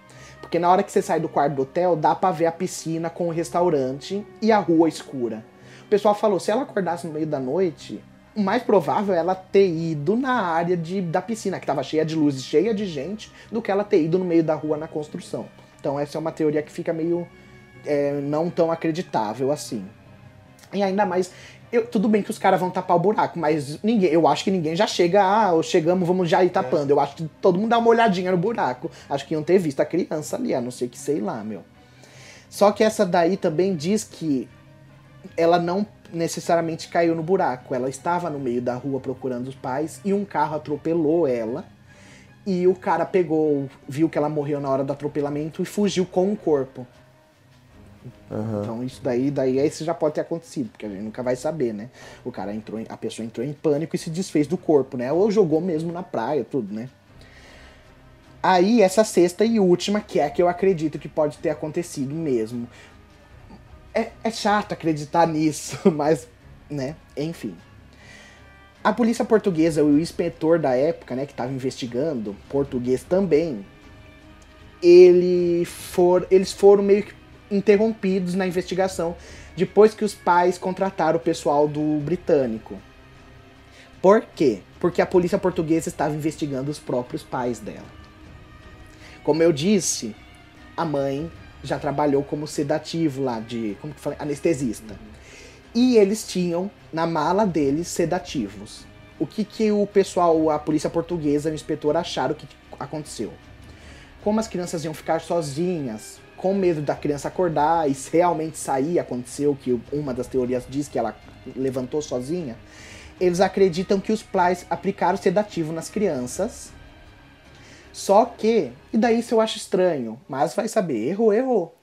Porque na hora que você sai do quarto do hotel, dá pra ver a piscina com o restaurante e a rua escura. O pessoal falou, se ela acordasse no meio da noite, o mais provável é ela ter ido na área de, da piscina, que estava cheia de luzes, cheia de gente, do que ela ter ido no meio da rua na construção. Então essa é uma teoria que fica meio é, não tão acreditável assim. E ainda mais, eu, tudo bem que os caras vão tapar o buraco, mas ninguém, eu acho que ninguém já chega, ah, chegamos, vamos já ir tapando. É. Eu acho que todo mundo dá uma olhadinha no buraco. Acho que iam ter visto a criança ali, a não ser que sei lá, meu. Só que essa daí também diz que ela não necessariamente caiu no buraco. Ela estava no meio da rua procurando os pais e um carro atropelou ela. E o cara pegou, viu que ela morreu na hora do atropelamento e fugiu com o corpo. Uhum. Então isso daí, daí isso já pode ter acontecido, porque a gente nunca vai saber, né? O cara entrou, em, a pessoa entrou em pânico e se desfez do corpo, né? Ou jogou mesmo na praia, tudo, né? Aí essa sexta e última, que é a que eu acredito que pode ter acontecido mesmo. É, é chato acreditar nisso, mas, né? Enfim. A polícia portuguesa, o inspetor da época, né, que estava investigando, português também, ele for, eles foram meio que interrompidos na investigação depois que os pais contrataram o pessoal do britânico. Por quê? Porque a polícia portuguesa estava investigando os próprios pais dela. Como eu disse, a mãe já trabalhou como sedativo lá de, como que fala, anestesista. E eles tinham na mala deles sedativos. O que que o pessoal, a polícia portuguesa, o inspetor acharam que aconteceu? Como as crianças iam ficar sozinhas, com medo da criança acordar e realmente sair, aconteceu que uma das teorias diz que ela levantou sozinha, eles acreditam que os pais aplicaram sedativo nas crianças. Só que, e daí isso eu acho estranho, mas vai saber, errou, errou.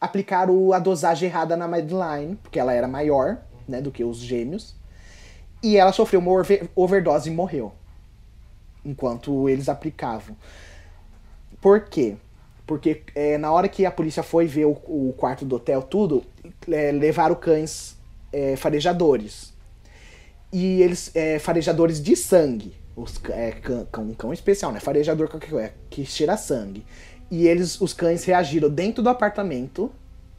Aplicaram a dosagem errada na Madeline, porque ela era maior, né, do que os gêmeos, e ela sofreu uma overdose e morreu. Enquanto eles aplicavam. Por quê? Porque é, na hora que a polícia foi ver o, o quarto do hotel, tudo, é, levaram cães é, farejadores. E eles, é, farejadores de sangue. Os, é, cão, um cão especial, né? Farejador que, é, que cheira sangue. E eles, os cães reagiram dentro do apartamento,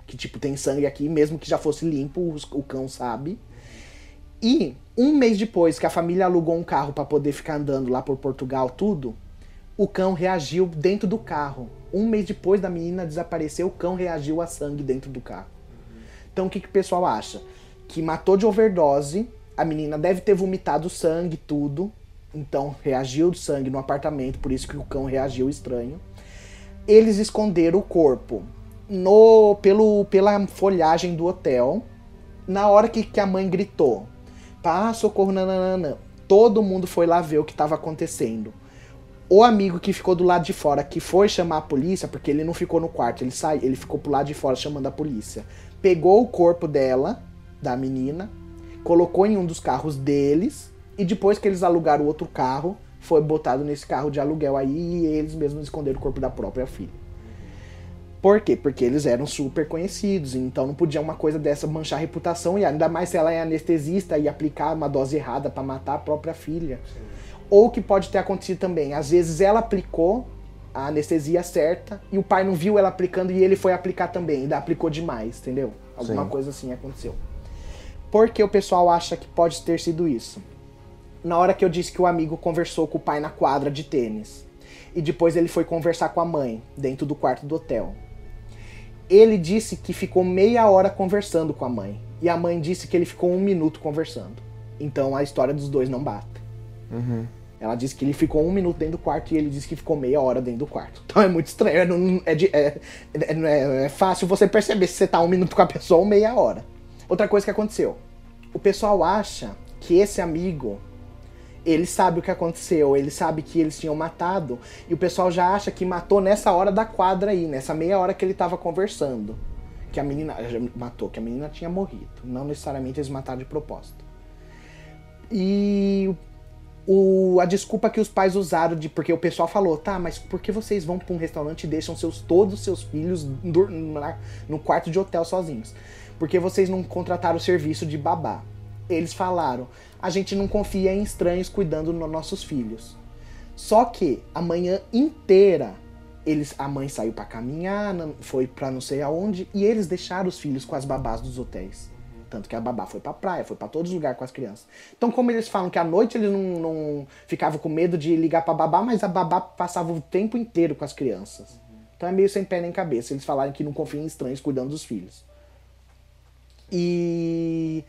que tipo, tem sangue aqui, mesmo que já fosse limpo, os, o cão sabe. E um mês depois que a família alugou um carro para poder ficar andando lá por Portugal, tudo, o cão reagiu dentro do carro. Um mês depois da menina desaparecer, o cão reagiu a sangue dentro do carro. Então o que, que o pessoal acha? Que matou de overdose, a menina deve ter vomitado sangue, tudo. Então reagiu de sangue no apartamento, por isso que o cão reagiu estranho. Eles esconderam o corpo no pelo, pela folhagem do hotel. Na hora que, que a mãe gritou, pá, socorro, nananana, todo mundo foi lá ver o que estava acontecendo o amigo que ficou do lado de fora, que foi chamar a polícia, porque ele não ficou no quarto, ele saiu, ele ficou pro lado de fora chamando a polícia. Pegou o corpo dela, da menina, colocou em um dos carros deles, e depois que eles alugaram outro carro, foi botado nesse carro de aluguel aí e eles mesmos esconderam o corpo da própria filha. Por quê? Porque eles eram super conhecidos, então não podia uma coisa dessa manchar a reputação, e ainda mais se ela é anestesista e aplicar uma dose errada para matar a própria filha. Sim. Ou que pode ter acontecido também, às vezes ela aplicou a anestesia certa e o pai não viu ela aplicando e ele foi aplicar também, ainda aplicou demais, entendeu? Alguma Sim. coisa assim aconteceu. Porque o pessoal acha que pode ter sido isso. Na hora que eu disse que o amigo conversou com o pai na quadra de tênis e depois ele foi conversar com a mãe dentro do quarto do hotel. Ele disse que ficou meia hora conversando com a mãe e a mãe disse que ele ficou um minuto conversando. Então a história dos dois não bate. Uhum. Ela disse que ele ficou um minuto dentro do quarto e ele disse que ficou meia hora dentro do quarto. Então é muito estranho. É, não, é, de, é, é, é, fácil você perceber se você tá um minuto com a pessoa ou meia hora. Outra coisa que aconteceu. O pessoal acha que esse amigo ele sabe o que aconteceu, ele sabe que eles tinham matado, e o pessoal já acha que matou nessa hora da quadra aí, nessa meia hora que ele tava conversando. Que a menina matou, que a menina tinha morrido. Não necessariamente eles mataram de propósito. E o, a desculpa que os pais usaram de porque o pessoal falou, tá, mas por que vocês vão para um restaurante e deixam seus todos os seus filhos no, no quarto de hotel sozinhos? Porque vocês não contrataram o serviço de babá? Eles falaram, a gente não confia em estranhos cuidando dos nossos filhos. Só que a manhã inteira eles, a mãe saiu para caminhar, foi para não sei aonde e eles deixaram os filhos com as babás dos hotéis. Tanto que a babá foi pra praia, foi para todos os lugares com as crianças. Então, como eles falam que à noite eles não, não ficavam com medo de ligar pra babá, mas a babá passava o tempo inteiro com as crianças. Então é meio sem pé nem cabeça. Eles falaram que não confiam em estranhos cuidando dos filhos. E.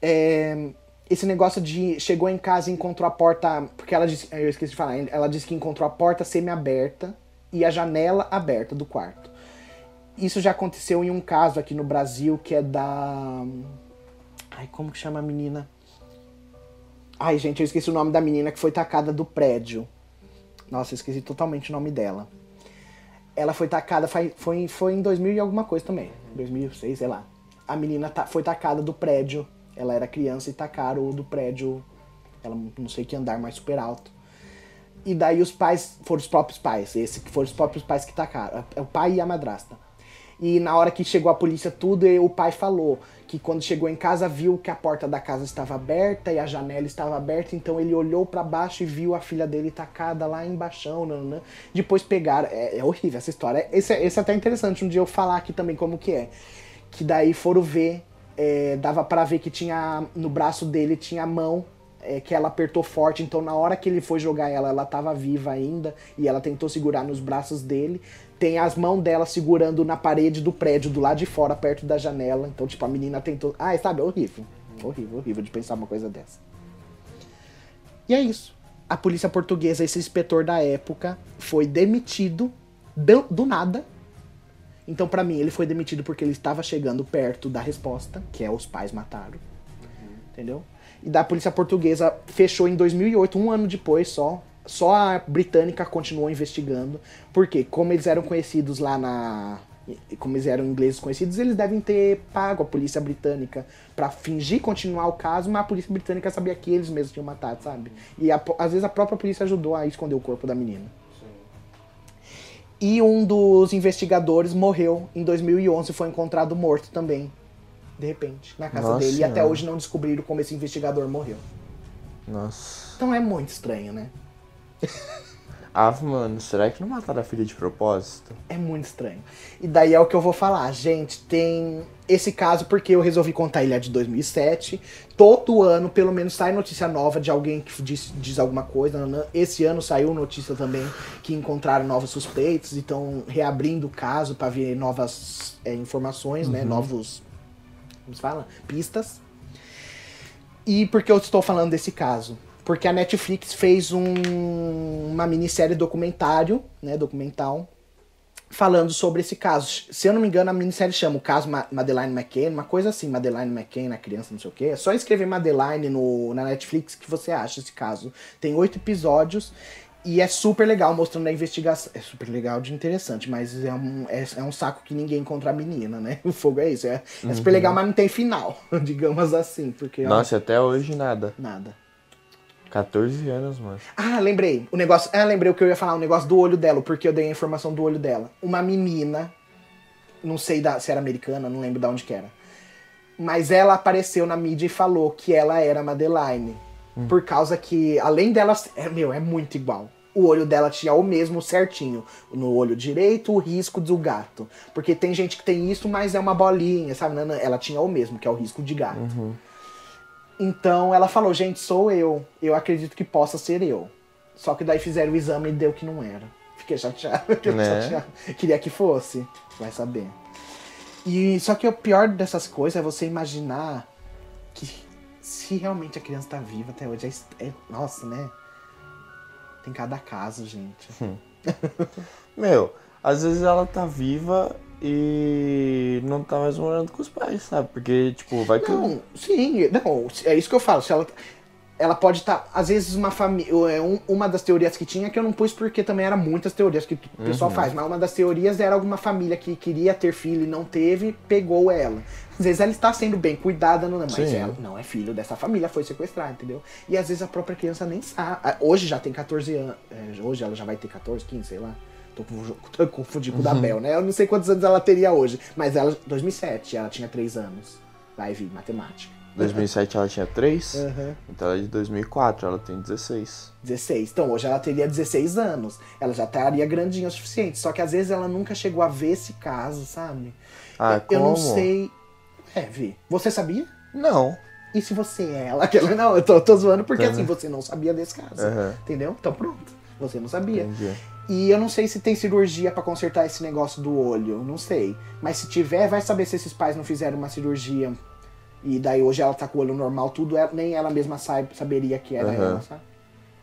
É, esse negócio de chegou em casa e encontrou a porta. Porque ela disse. Eu esqueci de falar. Ela disse que encontrou a porta semi-aberta e a janela aberta do quarto. Isso já aconteceu em um caso aqui no Brasil que é da. Ai, como que chama a menina? Ai, gente, eu esqueci o nome da menina que foi tacada do prédio. Nossa, esqueci totalmente o nome dela. Ela foi tacada, foi, foi, foi em 2000 e alguma coisa também. 2006, sei lá. A menina foi tacada do prédio. Ela era criança e tacaram do prédio. Ela não sei que andar mais super alto. E daí os pais foram os próprios pais. Esse que foram os próprios pais que tacaram. É o pai e a madrasta. E na hora que chegou a polícia, tudo, o pai falou que quando chegou em casa viu que a porta da casa estava aberta e a janela estava aberta, então ele olhou para baixo e viu a filha dele tacada lá embaixo. Nananã. Depois pegaram. É, é, horrível essa história. Esse, esse é até interessante um dia eu falar aqui também como que é. Que daí foram ver, é, dava para ver que tinha no braço dele tinha a mão é, que ela apertou forte, então na hora que ele foi jogar ela, ela estava viva ainda e ela tentou segurar nos braços dele tem as mãos dela segurando na parede do prédio do lado de fora, perto da janela. Então, tipo, a menina tentou. Ah, sabe, é horrível. Horrível, horrível de pensar uma coisa dessa. E é isso. A polícia portuguesa, esse inspetor da época, foi demitido do, do nada. Então, para mim, ele foi demitido porque ele estava chegando perto da resposta, que é os pais mataram. Entendeu? E da polícia portuguesa fechou em 2008, um ano depois só, só a britânica continuou investigando, porque como eles eram conhecidos lá na como eles eram ingleses conhecidos, eles devem ter pago a polícia britânica para fingir continuar o caso, mas a polícia britânica sabia que eles mesmos tinham matado, sabe? E a, às vezes a própria polícia ajudou a esconder o corpo da menina. E um dos investigadores morreu em 2011, foi encontrado morto também, de repente, na casa Nossa dele. E até hoje não descobriram como esse investigador morreu. Nossa. Então é muito estranho, né? Ah, mano, será que não mataram a filha de propósito? É muito estranho. E daí é o que eu vou falar. Gente, tem esse caso porque eu resolvi contar ele é de 2007. Todo ano, pelo menos, sai notícia nova de alguém que diz, diz alguma coisa. Esse ano saiu notícia também que encontraram novos suspeitos e estão reabrindo o caso para ver novas é, informações, né? uhum. né? Novos. Como se fala? Pistas. E por que eu estou falando desse caso? Porque a Netflix fez um, uma minissérie documentário, né, documental, falando sobre esse caso. Se eu não me engano, a minissérie chama o caso Madeleine McCain, uma coisa assim, Madeleine McCain, a criança, não sei o quê. É só escrever Madeleine no, na Netflix que você acha esse caso. Tem oito episódios e é super legal mostrando a investigação. É super legal de interessante, mas é um, é, é um saco que ninguém encontra a menina, né? O fogo é isso. É, é super uhum. legal, mas não tem final, digamos assim. Porque, Nossa, ó, até hoje nada. Nada. 14 anos, mano. Ah, lembrei. O negócio. Ah, lembrei o que eu ia falar, o negócio do olho dela, porque eu dei a informação do olho dela. Uma menina não sei da, se era americana, não lembro de onde que era. Mas ela apareceu na mídia e falou que ela era Madeline. Hum. Por causa que, além dela. É, meu, é muito igual. O olho dela tinha o mesmo certinho. No olho direito, o risco do gato. Porque tem gente que tem isso, mas é uma bolinha, sabe? Ela tinha o mesmo, que é o risco de gato. Uhum. Então ela falou, gente, sou eu. Eu acredito que possa ser eu. Só que daí fizeram o exame e deu que não era. Fiquei chateado. Fiquei né? chateado. Queria que fosse. Vai saber. E só que o pior dessas coisas é você imaginar que se realmente a criança tá viva até hoje, é, é nossa, né? Tem cada caso, gente. Hum. Meu, às vezes ela tá viva e não tá mais morando com os pais, sabe? Porque, tipo, vai que. Não, sim, não, é isso que eu falo. Se ela, ela pode estar, tá, às vezes, uma família. É uma das teorias que tinha, que eu não pus porque também eram muitas teorias que o pessoal uhum. faz, mas uma das teorias era alguma família que queria ter filho e não teve, pegou ela. Às vezes ela está sendo bem cuidada, não, mas Sim. ela não é filho dessa família, foi sequestrada, entendeu? E às vezes a própria criança nem sabe. Hoje já tem 14 anos. É, hoje ela já vai ter 14, 15, sei lá. Tô, tô confundindo com o da Bel, né? Eu não sei quantos anos ela teria hoje. Mas ela, 2007, ela tinha 3 anos. Vai vir, matemática. 2007 ela tinha 3, uhum. então ela é de 2004, ela tem 16. 16. Então hoje ela teria 16 anos. Ela já estaria grandinha o suficiente. Só que às vezes ela nunca chegou a ver esse caso, sabe? Ah, eu, como? eu não sei. É, Vi. Você sabia? Não. E se você é ela? Não, eu tô, tô zoando porque assim, você não sabia desse caso. Uhum. Entendeu? Então pronto. Você não sabia. Entendi. E eu não sei se tem cirurgia para consertar esse negócio do olho. Não sei. Mas se tiver, vai saber se esses pais não fizeram uma cirurgia e daí hoje ela tá com o olho normal, tudo, ela, nem ela mesma sabe, saberia que era uhum. ela, sabe?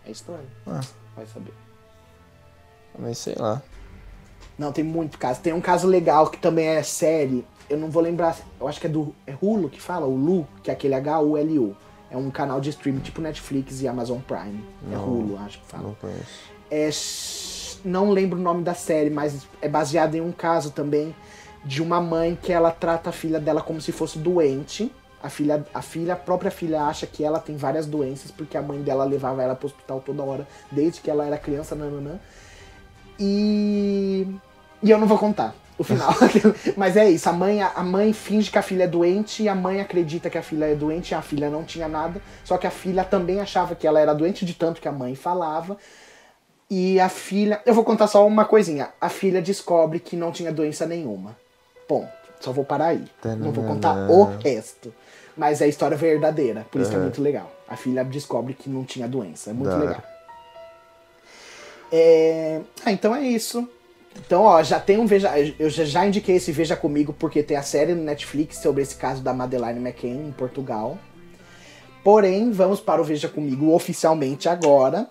É estranho. Ah. Vai saber. Mas sei lá. Não, tem muito caso. Tem um caso legal que também é série. Eu não vou lembrar. Eu acho que é do. É Hulu que fala? O Lu, que é aquele H-U-L-U. É um canal de streaming tipo Netflix e Amazon Prime. É não, é Hulu, acho que fala. Não conheço. É. Não lembro o nome da série, mas é baseado em um caso também de uma mãe que ela trata a filha dela como se fosse doente a filha, a filha, a própria filha acha que ela tem várias doenças porque a mãe dela levava ela pro hospital toda hora, desde que ela era criança, nananã. E e eu não vou contar o final. Mas é isso, a mãe, a mãe finge que a filha é doente e a mãe acredita que a filha é doente e a filha não tinha nada. Só que a filha também achava que ela era doente de tanto que a mãe falava. E a filha. Eu vou contar só uma coisinha. A filha descobre que não tinha doença nenhuma. Ponto. Só vou parar aí. Não vou contar o resto. Mas é a história verdadeira, por isso uhum. que é muito legal. A filha descobre que não tinha doença. É muito legal. É... Ah, então é isso. Então, ó, já tem um Veja. Eu já indiquei esse Veja Comigo porque tem a série no Netflix sobre esse caso da Madeleine McCain em Portugal. Porém, vamos para o Veja Comigo oficialmente agora.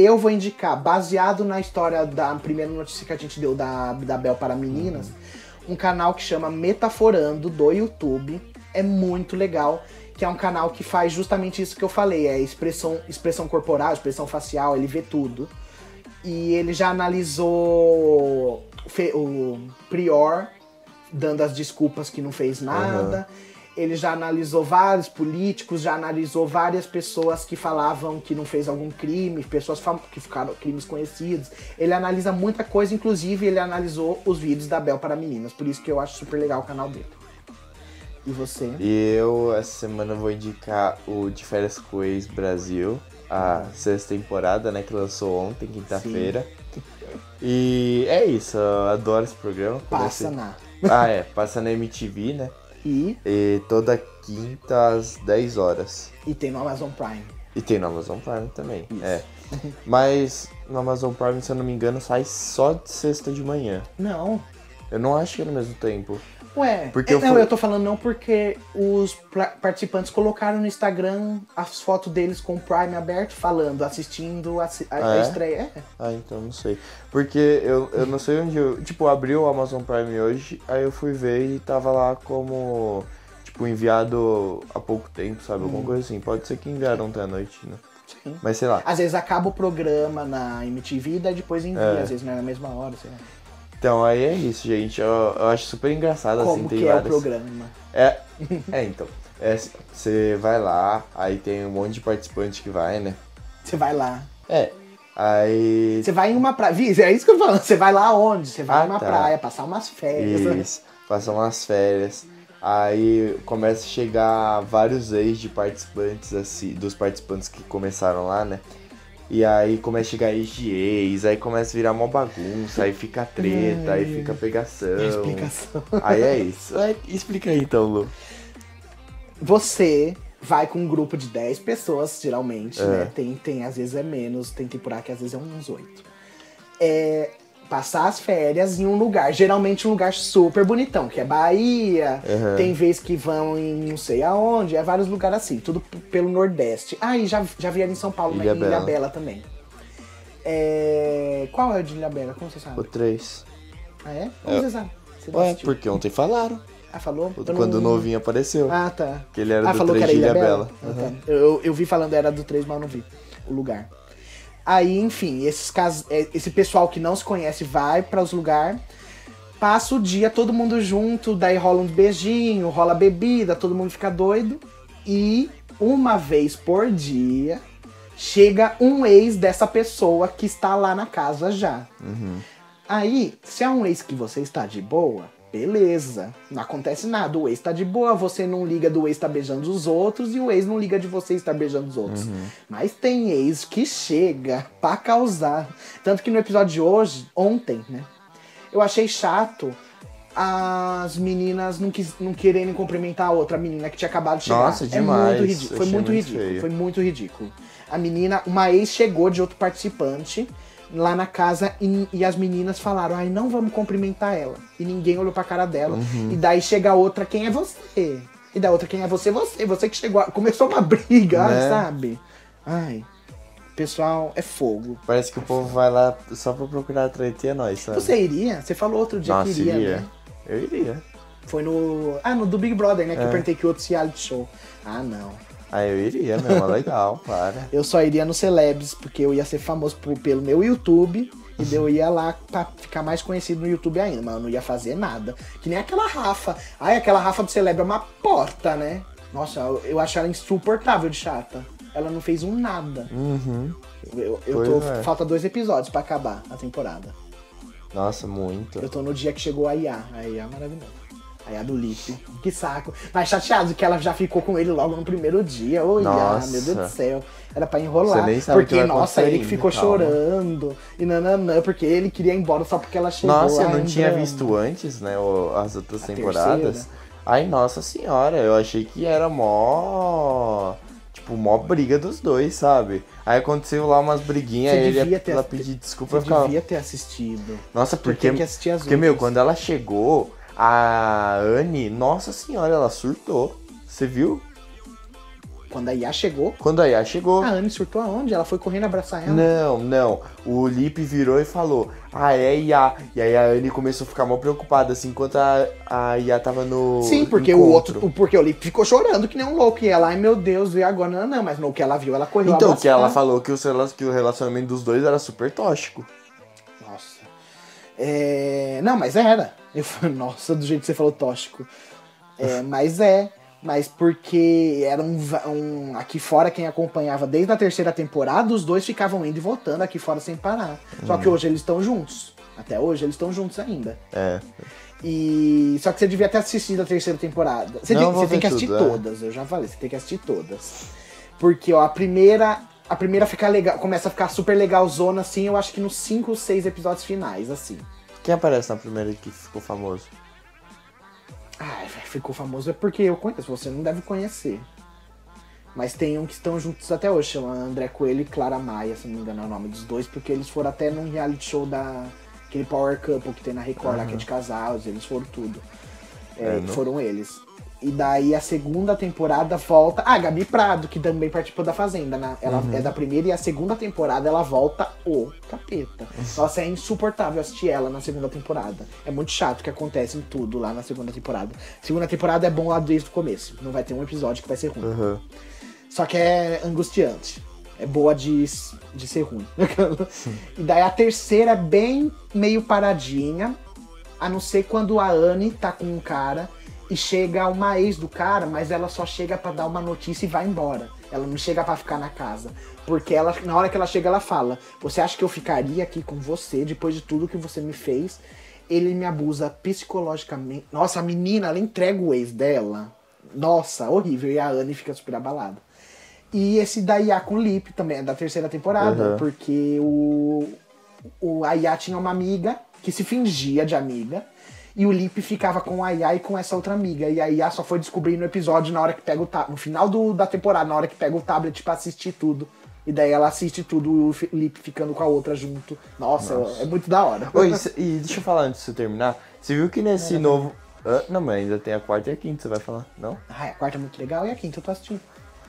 Eu vou indicar, baseado na história da primeira notícia que a gente deu da, da Bel para meninas, uhum. um canal que chama Metaforando do YouTube é muito legal, que é um canal que faz justamente isso que eu falei, é expressão, expressão corporal, expressão facial, ele vê tudo. E ele já analisou o Prior dando as desculpas que não fez nada. Uhum. Ele já analisou vários políticos, já analisou várias pessoas que falavam que não fez algum crime, pessoas que ficaram crimes conhecidos. Ele analisa muita coisa, inclusive ele analisou os vídeos da Bel para meninas, por isso que eu acho super legal o canal dele. E você? Eu, essa semana, vou indicar o De Férias com Ex Brasil, a sexta temporada, né, que lançou ontem, quinta-feira. E é isso, eu adoro esse programa. Passa na. Ah, é, passa na MTV, né? E? E toda quinta às 10 horas. E tem no Amazon Prime. E tem no Amazon Prime também, isso. é. Mas no Amazon Prime, se eu não me engano, sai só de sexta de manhã. Não. Eu não acho que é no mesmo tempo. Ué, porque é, eu não, fui... eu tô falando não porque os participantes colocaram no Instagram as fotos deles com o Prime aberto, falando, assistindo a, a, ah, a é? estreia. É. Ah, então não sei. Porque eu, eu não sei onde eu. Tipo, abriu o Amazon Prime hoje, aí eu fui ver e tava lá como. Tipo, enviado há pouco tempo, sabe? Alguma hum. coisa assim. Pode ser que enviaram até a noite, né? Sim. Mas sei lá. Às vezes acaba o programa na MTV e daí depois envia, é. às vezes não é na mesma hora, sei lá. Então, aí é isso, gente. Eu, eu acho super engraçado, Como assim, tem que várias... é o programa? É, é então. É, você vai lá, aí tem um monte de participante que vai, né? Você vai lá. É. Aí. Você vai em uma praia. Vi, é isso que eu tô falando. Você vai lá onde? Você vai ah, numa tá. praia, passar umas férias. Isso. passam umas férias. Aí começa a chegar vários ex de participantes, assim, dos participantes que começaram lá, né? E aí começa a chegar ex de ex, aí começa a virar uma bagunça, aí fica treta, aí fica pegação. Explicação. Aí é isso. Aí, explica aí então, Lu. Você vai com um grupo de 10 pessoas, geralmente, É. né? Tem, tem, às vezes é menos, tem temporada que às vezes é uns 8. É passar as férias em um lugar, geralmente um lugar super bonitão, que é Bahia, Uhum. tem vezes que vão em não sei aonde, é vários lugares assim, tudo pelo Nordeste. Ah, e já, já vieram em São Paulo, Ilha né? Ilha Bela. Bela também. É... Qual é o de Ilha Bela? Como você sabe? O 3. Ah, é? Como É. você sabe? Você Ué, assistiu? porque ontem falaram. Ah, falou? Quando o novinho apareceu. Ah, tá. Que ele era ah, do falou 3 que era Ilha Ilha Bela. Bela. Tá. eu, eu vi falando era do 3, mas eu não vi o lugar. Aí, enfim, esses casos, é, esse pessoal que não se conhece vai para os lugares, passa o dia todo mundo junto, daí rola uns beijinhos, rola bebida, todo mundo fica doido. E uma vez por dia chega um ex dessa pessoa que está lá na casa já. Aí, se é um ex que você está de boa, beleza. Não acontece nada. O ex tá de boa, você não liga do ex estar beijando os outros e o ex não liga de você estar beijando os outros. Mas tem ex que chega pra causar. Tanto que no episódio de hoje, ontem, né? Eu achei chato as meninas não, quis, não quererem cumprimentar a outra menina que tinha acabado de chegar. Nossa, É demais. muito ridículo. Foi muito muito ridículo. Foi muito ridículo. A menina, uma ex chegou de outro participante lá na casa e, e as meninas falaram: ai, não vamos cumprimentar ela. E ninguém olhou pra cara dela. Uhum. E daí chega a outra: quem é você? E da outra: quem é você? Você, você que chegou. a- Começou uma briga, Né? sabe? Ai, pessoal, é fogo. Parece que o povo vai lá só pra procurar treta e é nóis, sabe? Você iria? Você falou outro dia Nossa, que iria, iria. né? Eu iria. Foi no. Ah, no do Big Brother, né? Que eu É. perguntei que outro reality show. Ah, não. Ah, eu iria mesmo, legal, para. Eu só iria no Celebs, porque eu ia ser famoso por- pelo meu YouTube. E eu ia lá pra ficar mais conhecido no YouTube ainda, mas eu não ia fazer nada. Que nem aquela Rafa. Ai, aquela Rafa do Celebra é uma porta, né? Nossa, eu, eu acho ela insuportável de chata. Ela não fez um nada. Uhum. Eu, eu tô. é. Falta dois episódios pra acabar a temporada. Nossa, muito. Eu tô no dia que chegou a IA. A IA é maravilhosa. A IA do Lipe. Que saco. Mas chateado que ela já ficou com ele logo no primeiro dia. Ô, IA, Nossa. meu Deus do céu. Era pra enrolar. Você nem sabe porque, nossa, ele que ficou calma. chorando. E nananã, porque ele queria ir embora só porque ela chegou. Nossa, eu não tinha drama. visto antes, né, as outras A temporadas. terceira. Ai, nossa senhora, eu achei que era mó. Tipo, mó briga dos dois, sabe? Aí aconteceu lá umas briguinhas, Você aí ele lá pedir desculpa Você ficava. devia ter assistido. Nossa, porque. tem que assistir as Porque, meu, quando ela chegou, a Anne, nossa senhora, ela surtou. Você viu? Quando a IA chegou, Quando a Yá chegou. a Anne surtou aonde? Ela foi correndo abraçar ela. Não, não. O Lipe virou e falou: Ah, é Iá. E aí a Anne começou a ficar mal preocupada, assim, enquanto a, a Iá tava no. Sim, porque o encontro. outro. Porque o Lipe ficou chorando que nem um louco. E ela, ai meu Deus, e agora? Não, não, mas no que ela viu, ela correu Então, abraçar. que ela falou que o, que o relacionamento dos dois era super tóxico. Nossa. É... Não, mas era. Eu falei, nossa, do jeito que você falou tóxico. É, mas é. Mas porque era um, um. Aqui fora, quem acompanhava desde a terceira temporada, os dois ficavam indo e voltando aqui fora sem parar. Só que hoje eles estão juntos. Até hoje eles estão juntos ainda. É. E. Só que você devia ter assistido a terceira temporada. Você, Não, tem, você tem que assistir tudo, é. todas, eu já falei, você tem que assistir todas. Porque, ó, a primeira. A primeira fica legal, começa a ficar super legalzona, assim, eu acho que nos 5 ou 6 episódios finais, assim. Quem aparece na primeira que ficou famoso? Velho, ficou famoso é porque eu conheço, você não deve conhecer. Mas tem um que estão juntos até hoje, chama André Coelho e Clara Maia, se não me engano é o nome dos dois, porque eles foram até num reality show da. aquele Power Couple que tem na Record, lá que é de casais, eles foram tudo. É, É, foram eles. E daí a segunda temporada volta. Ah, Gabi Prado, que também participou da Fazenda, né? Ela Uhum. é da primeira e a segunda temporada ela volta o capeta. Nossa, é insuportável assistir ela na segunda temporada. É muito chato que acontece em tudo lá na segunda temporada. Segunda temporada é bom lá desde o começo. Não vai ter um episódio que vai ser ruim. Aham. Só que é angustiante. É boa de, de ser ruim. e daí a terceira é bem meio paradinha. A não ser quando a Anne tá com um cara e chega uma ex do cara, mas ela só chega pra dar uma notícia e vai embora. Ela não chega pra ficar na casa. Porque ela, na hora que ela chega, ela fala: Você acha que eu ficaria aqui com você depois de tudo que você me fez? ele me abusa psicologicamente. Nossa, a menina, ela entrega o ex dela. Nossa, horrível. E a Anne fica super abalada. E esse da Iá com o Lip também, é da terceira temporada, Uhum. porque o, o a Iá tinha uma amiga que se fingia de amiga. E o Lip ficava com a Iá e com essa outra amiga. E a Iá só foi descobrir no episódio na hora que pega o tablet. No final do, da temporada, na hora que pega o tablet pra assistir tudo. E daí ela assiste tudo, o Fi- Lip ficando com a outra junto. Nossa, é muito da hora. Oi, e deixa eu falar antes de você terminar. Você viu que nesse novo. Hã? não, mas ainda tem a quarta e a quinta, você vai falar? Não? Ai, a quarta é muito legal e a quinta eu tô assistindo.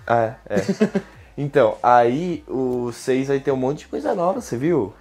Ah, é. é. então, aí o 6 vai ter um monte de coisa nova, você viu?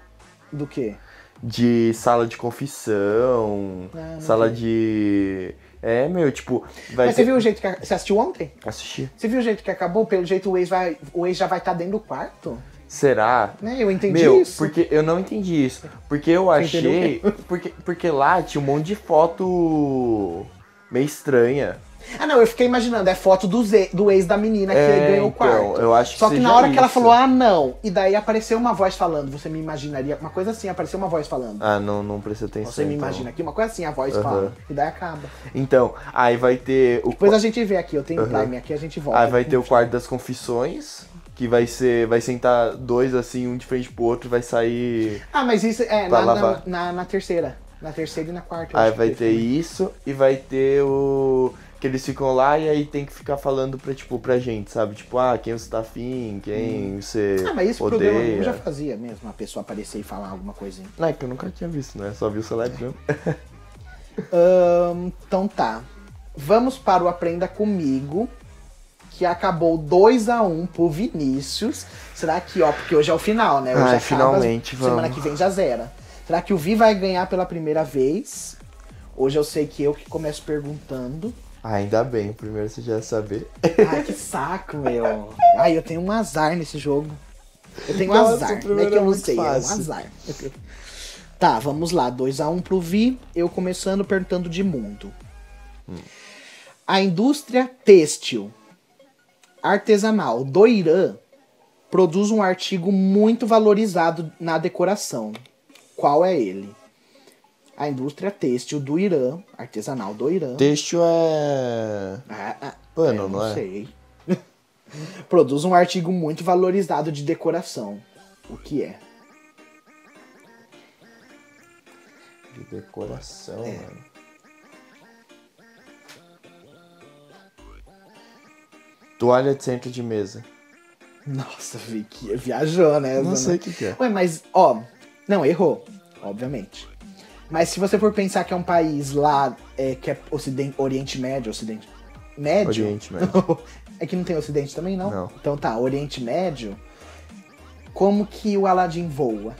Do quê? De sala de confissão, Ah, sala vi. de. É, meu, tipo. Mas ter... você viu o jeito que. a- Você assistiu ontem? Assistir. Você viu o jeito que acabou? Pelo jeito o ex, vai, o ex já vai estar dentro do quarto? Será? Né? Eu entendi Meu, isso. porque eu não entendi isso. Porque eu Você achei. Porque, porque lá tinha um monte de foto meio estranha. Ah, não, eu fiquei imaginando, é foto do, ze- do ex da menina que É, ganhou o então, quarto. eu acho que Só que na hora que ela isso. falou, ah, não, e daí apareceu uma voz falando, você me imaginaria, uma coisa assim, apareceu uma voz falando. Ah, não, não prestei atenção. você me então. imagina aqui, uma coisa assim, a voz Aham. fala. E daí acaba. Então, aí vai ter o. Depois a gente vê aqui, eu tenho Aham. Prime aqui, a gente volta. Aí vai ter o quarto das confissões. Que vai ser. Vai sentar dois assim, um de frente pro outro, vai sair. Ah, mas isso é na, na, na, na terceira. Na terceira e na quarta. Aí vai ter isso e vai ter o. Que eles ficam lá e aí tem que ficar falando pra, tipo, pra gente, sabe? Tipo, ah, quem você tá afim, quem você Ah, mas esse programa odeia. eu já fazia mesmo, a pessoa aparecer e falar alguma coisinha. Não, é que eu nunca tinha visto, né? Só vi o Celeb mesmo. Ahn, então tá. Vamos para o Aprenda Comigo, que acabou 2 a 1 pro Vinícius. Será que, ó, porque hoje é o final, né? Hoje Ai, acaba, finalmente, Semana vamos. que vem já zera. Será que o Vi vai ganhar pela primeira vez? Hoje eu sei que eu que começo perguntando. Ainda bem, primeiro você já ia saber. Ai, que saco, meu. Ai, eu tenho um azar nesse jogo. Eu tenho um Nossa, azar. Não é que eu é não sei, é um fácil. azar. Tá, vamos lá. 2x1 pro Vi. Eu começando perguntando de mundo. A indústria têxtil artesanal do Irã produz um artigo muito valorizado na decoração. Qual é ele? A indústria têxtil do Irã, artesanal do Irã. Têxtil é. Ah, ah, Pano, eu não é? sei. Produz um artigo muito valorizado de decoração. O que é? De decoração, É. mano. Toalha de centro de mesa. Nossa, Vicky, viajou, né? Não sei o que, que é. Ué, mas, ó, não, errou, obviamente. Mas se você for pensar que é um país lá, é, que é ocidente, Oriente Médio, Ocidente Médio... Oriente Médio. é que não tem Ocidente também, não? Não. Então tá, Oriente Médio, como que o Aladdin voa?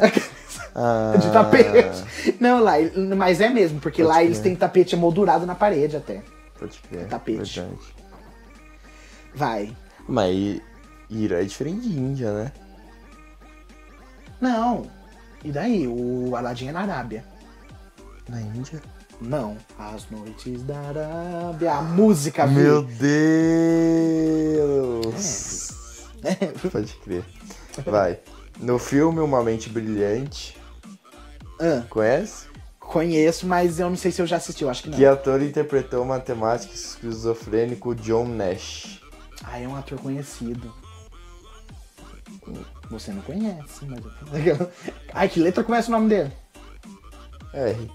Ah, de tapete. Não, lá, mas é mesmo, porque Pode lá eles têm tapete emoldurado na parede até. Pode crer. Tapete. Verdade. Vai. Mas Ira é diferente de Índia, né? Não. E daí? O Aladdin é na Arábia. Na Índia? Não. As noites da Arábia. A música, viu? Meu Deus! É. Pode crer. Vai. No filme Uma Mente Brilhante, Ah, conhece? conheço, mas eu não sei se eu já assisti, eu acho que não. Que ator interpretou o matemático esquizofrênico John Nash? Ah, é um ator conhecido. Você não conhece, mas eu... Ai, que letra começa o nome dele? R.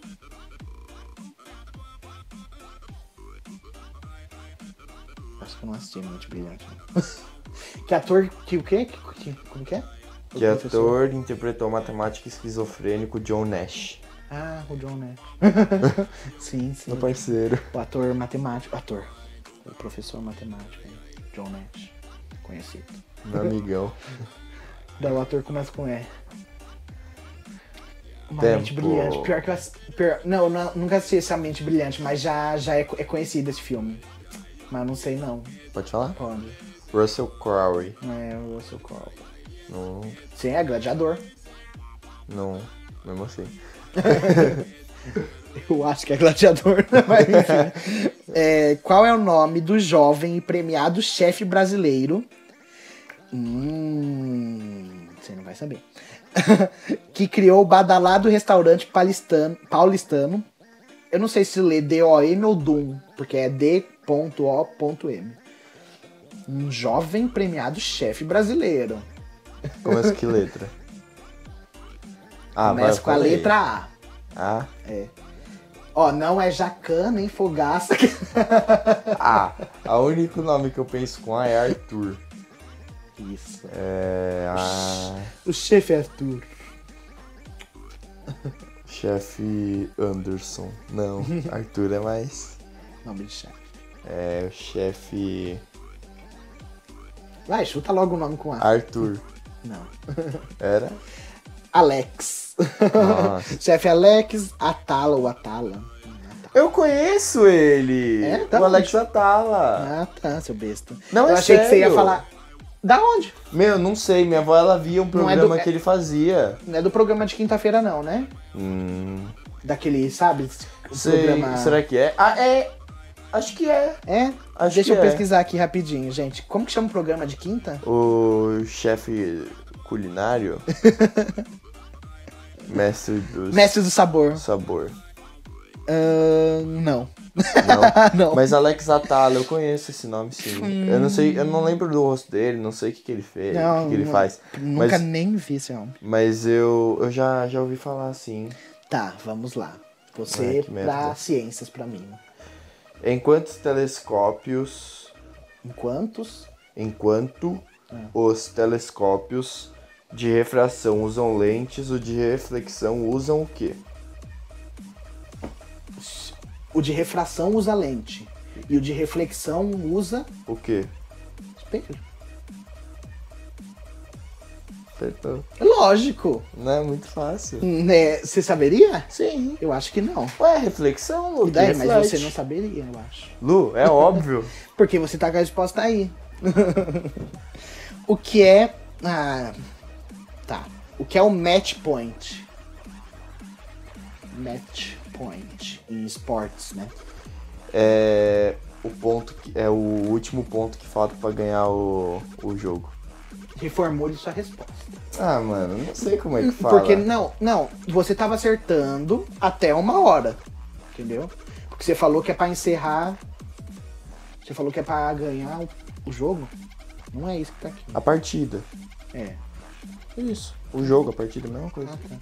eu não assisti, muito brilhante. que ator. Que o quê? Que, que- como que é? O Que professor? ator interpretou o matemático esquizofrênico John Nash? Ah, o John Nash. sim, sim. Meu parceiro. O ator matemático. Ator. O professor matemático. hein? John Nash. Conhecido. Meu amigão. Daí o ator começa com E. Uma Tempo. mente brilhante. Pior que eu pior- Não, eu nunca assisti essa mente brilhante, mas já, já é, é conhecido esse filme. Mas não sei não. Pode falar? Pode. Russell Crowe. É o Russell Crowe. Não, Sim, é gladiador. não, mesmo assim. Eu acho que é gladiador, mas enfim. É, qual é o nome do jovem e premiado chefe brasileiro? Hum, você não vai saber. que criou o badalado restaurante paulistano, paulistano Eu não sei se lê D-O-M ou Doom, porque é D.O.M. Um jovem premiado chefe brasileiro. Começa que letra? Ah, Começa com a letra A. A? É. Ó, não é Jacan nem Fogaça. ah, o único nome que eu penso com A é Arthur. Isso. É. A... O chefe é Arthur. Chefe Anderson. Não, Arthur é mais. Nome de chefe. É o chefe. Vai, chuta logo o nome com A. Arthur. Não. Era? Alex. chefe Alex Atala ou Atala. Eu conheço ele! É? Tá o Alex Atala. Ah, tá, seu besta. Não, Eu é achei sério. que você ia falar. Da onde? Meu, não sei. Minha avó, ela via um é programa do- que ele fazia. Não é do programa de quinta-feira, não, né? Hum... Daquele, sabe? Sei, programa. será que é? Ah, é! Acho que é. É? Acho Deixa que eu é. pesquisar aqui rapidinho, gente. Como que chama o programa de quinta? O chefe culinário. Mestre do Mestre do Sabor. sabor. Ahn, não. Não. não. Mas Alex Atala, eu conheço esse nome sim. Eu não sei, eu não lembro do rosto dele, não sei o que, que ele fez, o Não, que, que ele não. faz. Nunca Mas, nem vi esse homem. mas eu, eu já, já ouvi falar assim. Tá, vamos lá. Você merda. pra ciências pra mim. Em quantos telescópios, Em quantos? enquanto É. os telescópios de refração usam lentes, o de reflexão usam o quê? O de refração usa lente. E o de reflexão usa O quê? espelho. Acertou. Lógico. Não é muito fácil. Né? Você saberia? Sim. Eu acho que não. Ué, reflexão, Lu. Daí, mas você não saberia, eu acho. Lu, é óbvio. Porque você tá com a resposta aí. o que é. Ah, tá. O que é o match point? Match point em esportes, né? é o ponto que, é o último ponto que falta pra ganhar o, o jogo. Reformule sua resposta. Ah, mano, não sei como é que fala. Porque não, não, você tava acertando até uma hora. Entendeu? Porque você falou que é pra encerrar. Você falou que é pra ganhar o, jogo. Não é isso que tá aqui. A partida. É. Isso. O jogo, a partida, é a mesma coisa. Ah, tá.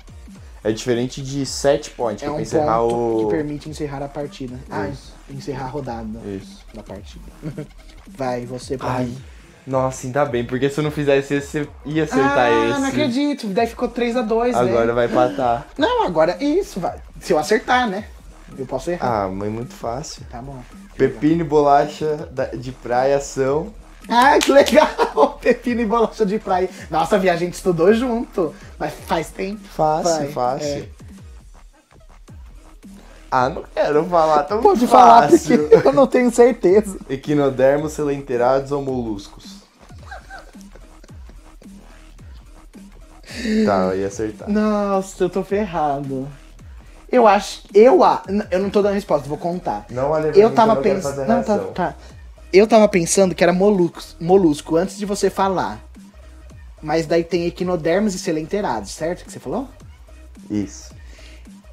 É diferente de set point, que É é pra um encerrar ponto o. que permite encerrar a partida. Ah, Isso. encerrar a rodada Isso. da partida. Vai, você pra Ai. mim. Nossa, ainda bem, porque se eu não fizesse esse, você ia acertar ah, esse. não acredito. Daí ficou 3x2, Agora né? vai empatar. Não, agora isso, vai. Se eu acertar, né? Eu posso errar. Ah, mas muito fácil. Tá bom. Pepino e bolacha de praia são. Ah, que legal! Pepino e bolacha de praia. Nossa, a gente estudou junto. Mas faz tempo. Fácil, Vai, fácil. é. Ah, não quero falar tão Pode falar fácil. porque eu não tenho certeza. Equinodermos, selenterados ou moluscos? tá, eu ia acertar. Nossa, eu tô ferrado. Eu acho. Eu, a- eu não tô dando resposta, vou contar. Não olha pra Eu mim tava que eu não quero pensando. fazer Não, tá, reação. tá. Eu tava pensando que era molusco, molusco antes de você falar. Mas daí tem equinodermos e selenterados, certo? Que você falou? Isso.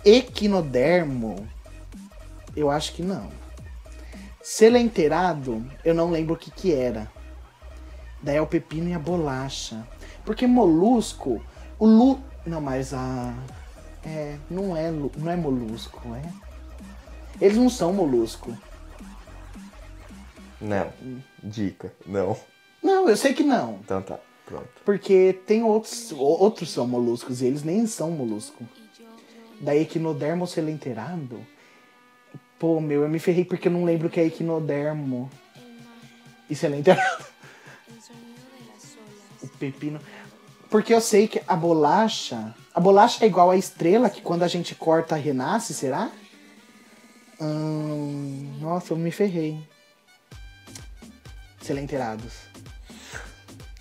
Equinodermo, eu acho que não. Selenterado, eu não lembro o que que era. Daí é o pepino e a bolacha. Porque molusco, o lu... Não, mas a... É, não é, não é molusco, é? Eles não são molusco. Não. Dica. Não. Não, eu sei que não. Então tá. Pronto. Porque tem outros, outros são moluscos e eles nem são molusco. Daí equinodermo selenterado. Pô, meu, eu me ferrei porque eu não lembro o que é equinodermo. E selenterado. O pepino. Porque eu sei que a bolacha. A bolacha é igual a estrela que quando a gente corta renasce, será? Hum, nossa, eu me ferrei. Selenterados.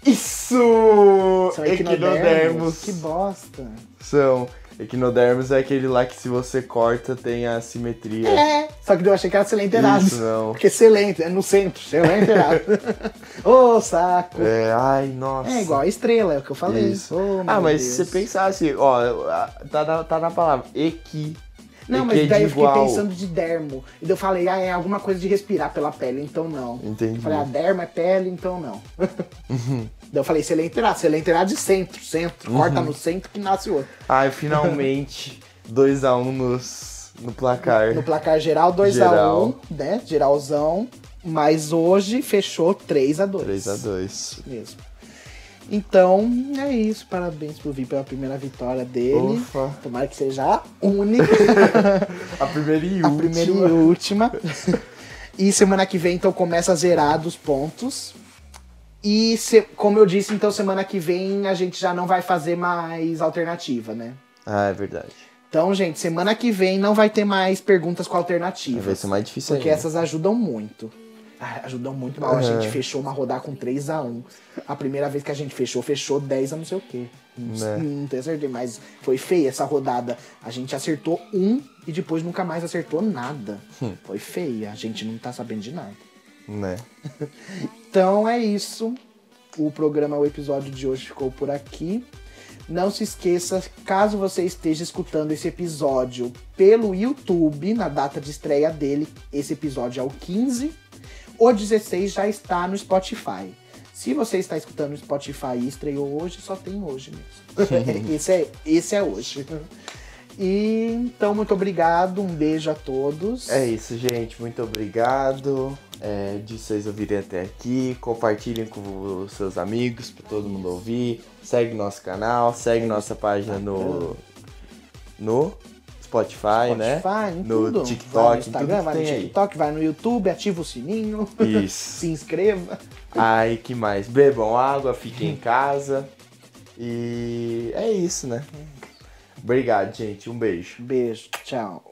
Isso! São equinodermos. Que bosta. São. Equinodermos é aquele lá que se você corta tem a simetria. É, só que eu achei que era selenterado. Isso, não. Porque selente, é no centro, selenterado. Ô, saco. É, ai, nossa. É igual a estrela, é o que eu falei. Isso. Meu ah, mas Deus. se você pensar assim, ó, tá na, tá na palavra equi. Não, mas daí eu fiquei igual. pensando de dermo. E daí eu falei, ah, é alguma coisa de respirar pela pele, então não. Entendi. Eu falei, ah, dermo é pele, então não. Uhum. daí eu falei, se ele entrar, se ele entrar de centro, centro, uhum. corta no centro que nasce outro. Ai, finalmente, 2x1 um nos, no placar. No placar geral, 2x1, um, né? Geralzão. Mas hoje fechou 3x2. 3x2. Mesmo. Então, é isso. Parabéns pro Vi pela primeira vitória dele. Ufa. Tomara que seja a única. a primeira e a última. primeira e última. e semana que vem, então, começa a zerar dos pontos. E, se, como eu disse, então, semana que vem a gente já não vai fazer mais alternativa, né? Ah, é verdade. Então, gente, semana que vem não vai ter mais perguntas com alternativa. Vai ser mais difícil Porque ainda. essas ajudam muito. Ajudou muito mal. A gente é. fechou uma rodada com 3 a 1 A primeira vez que a gente fechou, fechou 10 a não sei o quê. Não, né? não tenho certeza, mas foi feia essa rodada. A gente acertou um e depois nunca mais acertou nada. Hum. Foi feia. A gente não tá sabendo de nada. Né? então é isso. O programa, o episódio de hoje ficou por aqui. Não se esqueça, caso você esteja escutando esse episódio pelo YouTube, na data de estreia dele, esse episódio é o 15 o 16 já está no Spotify. Se você está escutando no Spotify e estreou hoje, só tem hoje mesmo. esse, é, esse é hoje. E então, muito obrigado, um beijo a todos. É isso, gente. Muito obrigado é, de vocês ouvirem até aqui. Compartilhem com os seus amigos para todo mundo ouvir. Segue nosso canal, segue nossa página no. No Spotify, né? Spotify, em no tudo. TikTok, vai no Instagram, vai no TikTok, aí. vai no YouTube, ativa o sininho. Isso. se inscreva. Ai, que mais? Bebam água, fiquem em casa. E é isso, né? Obrigado, gente. Um beijo. Beijo. Tchau.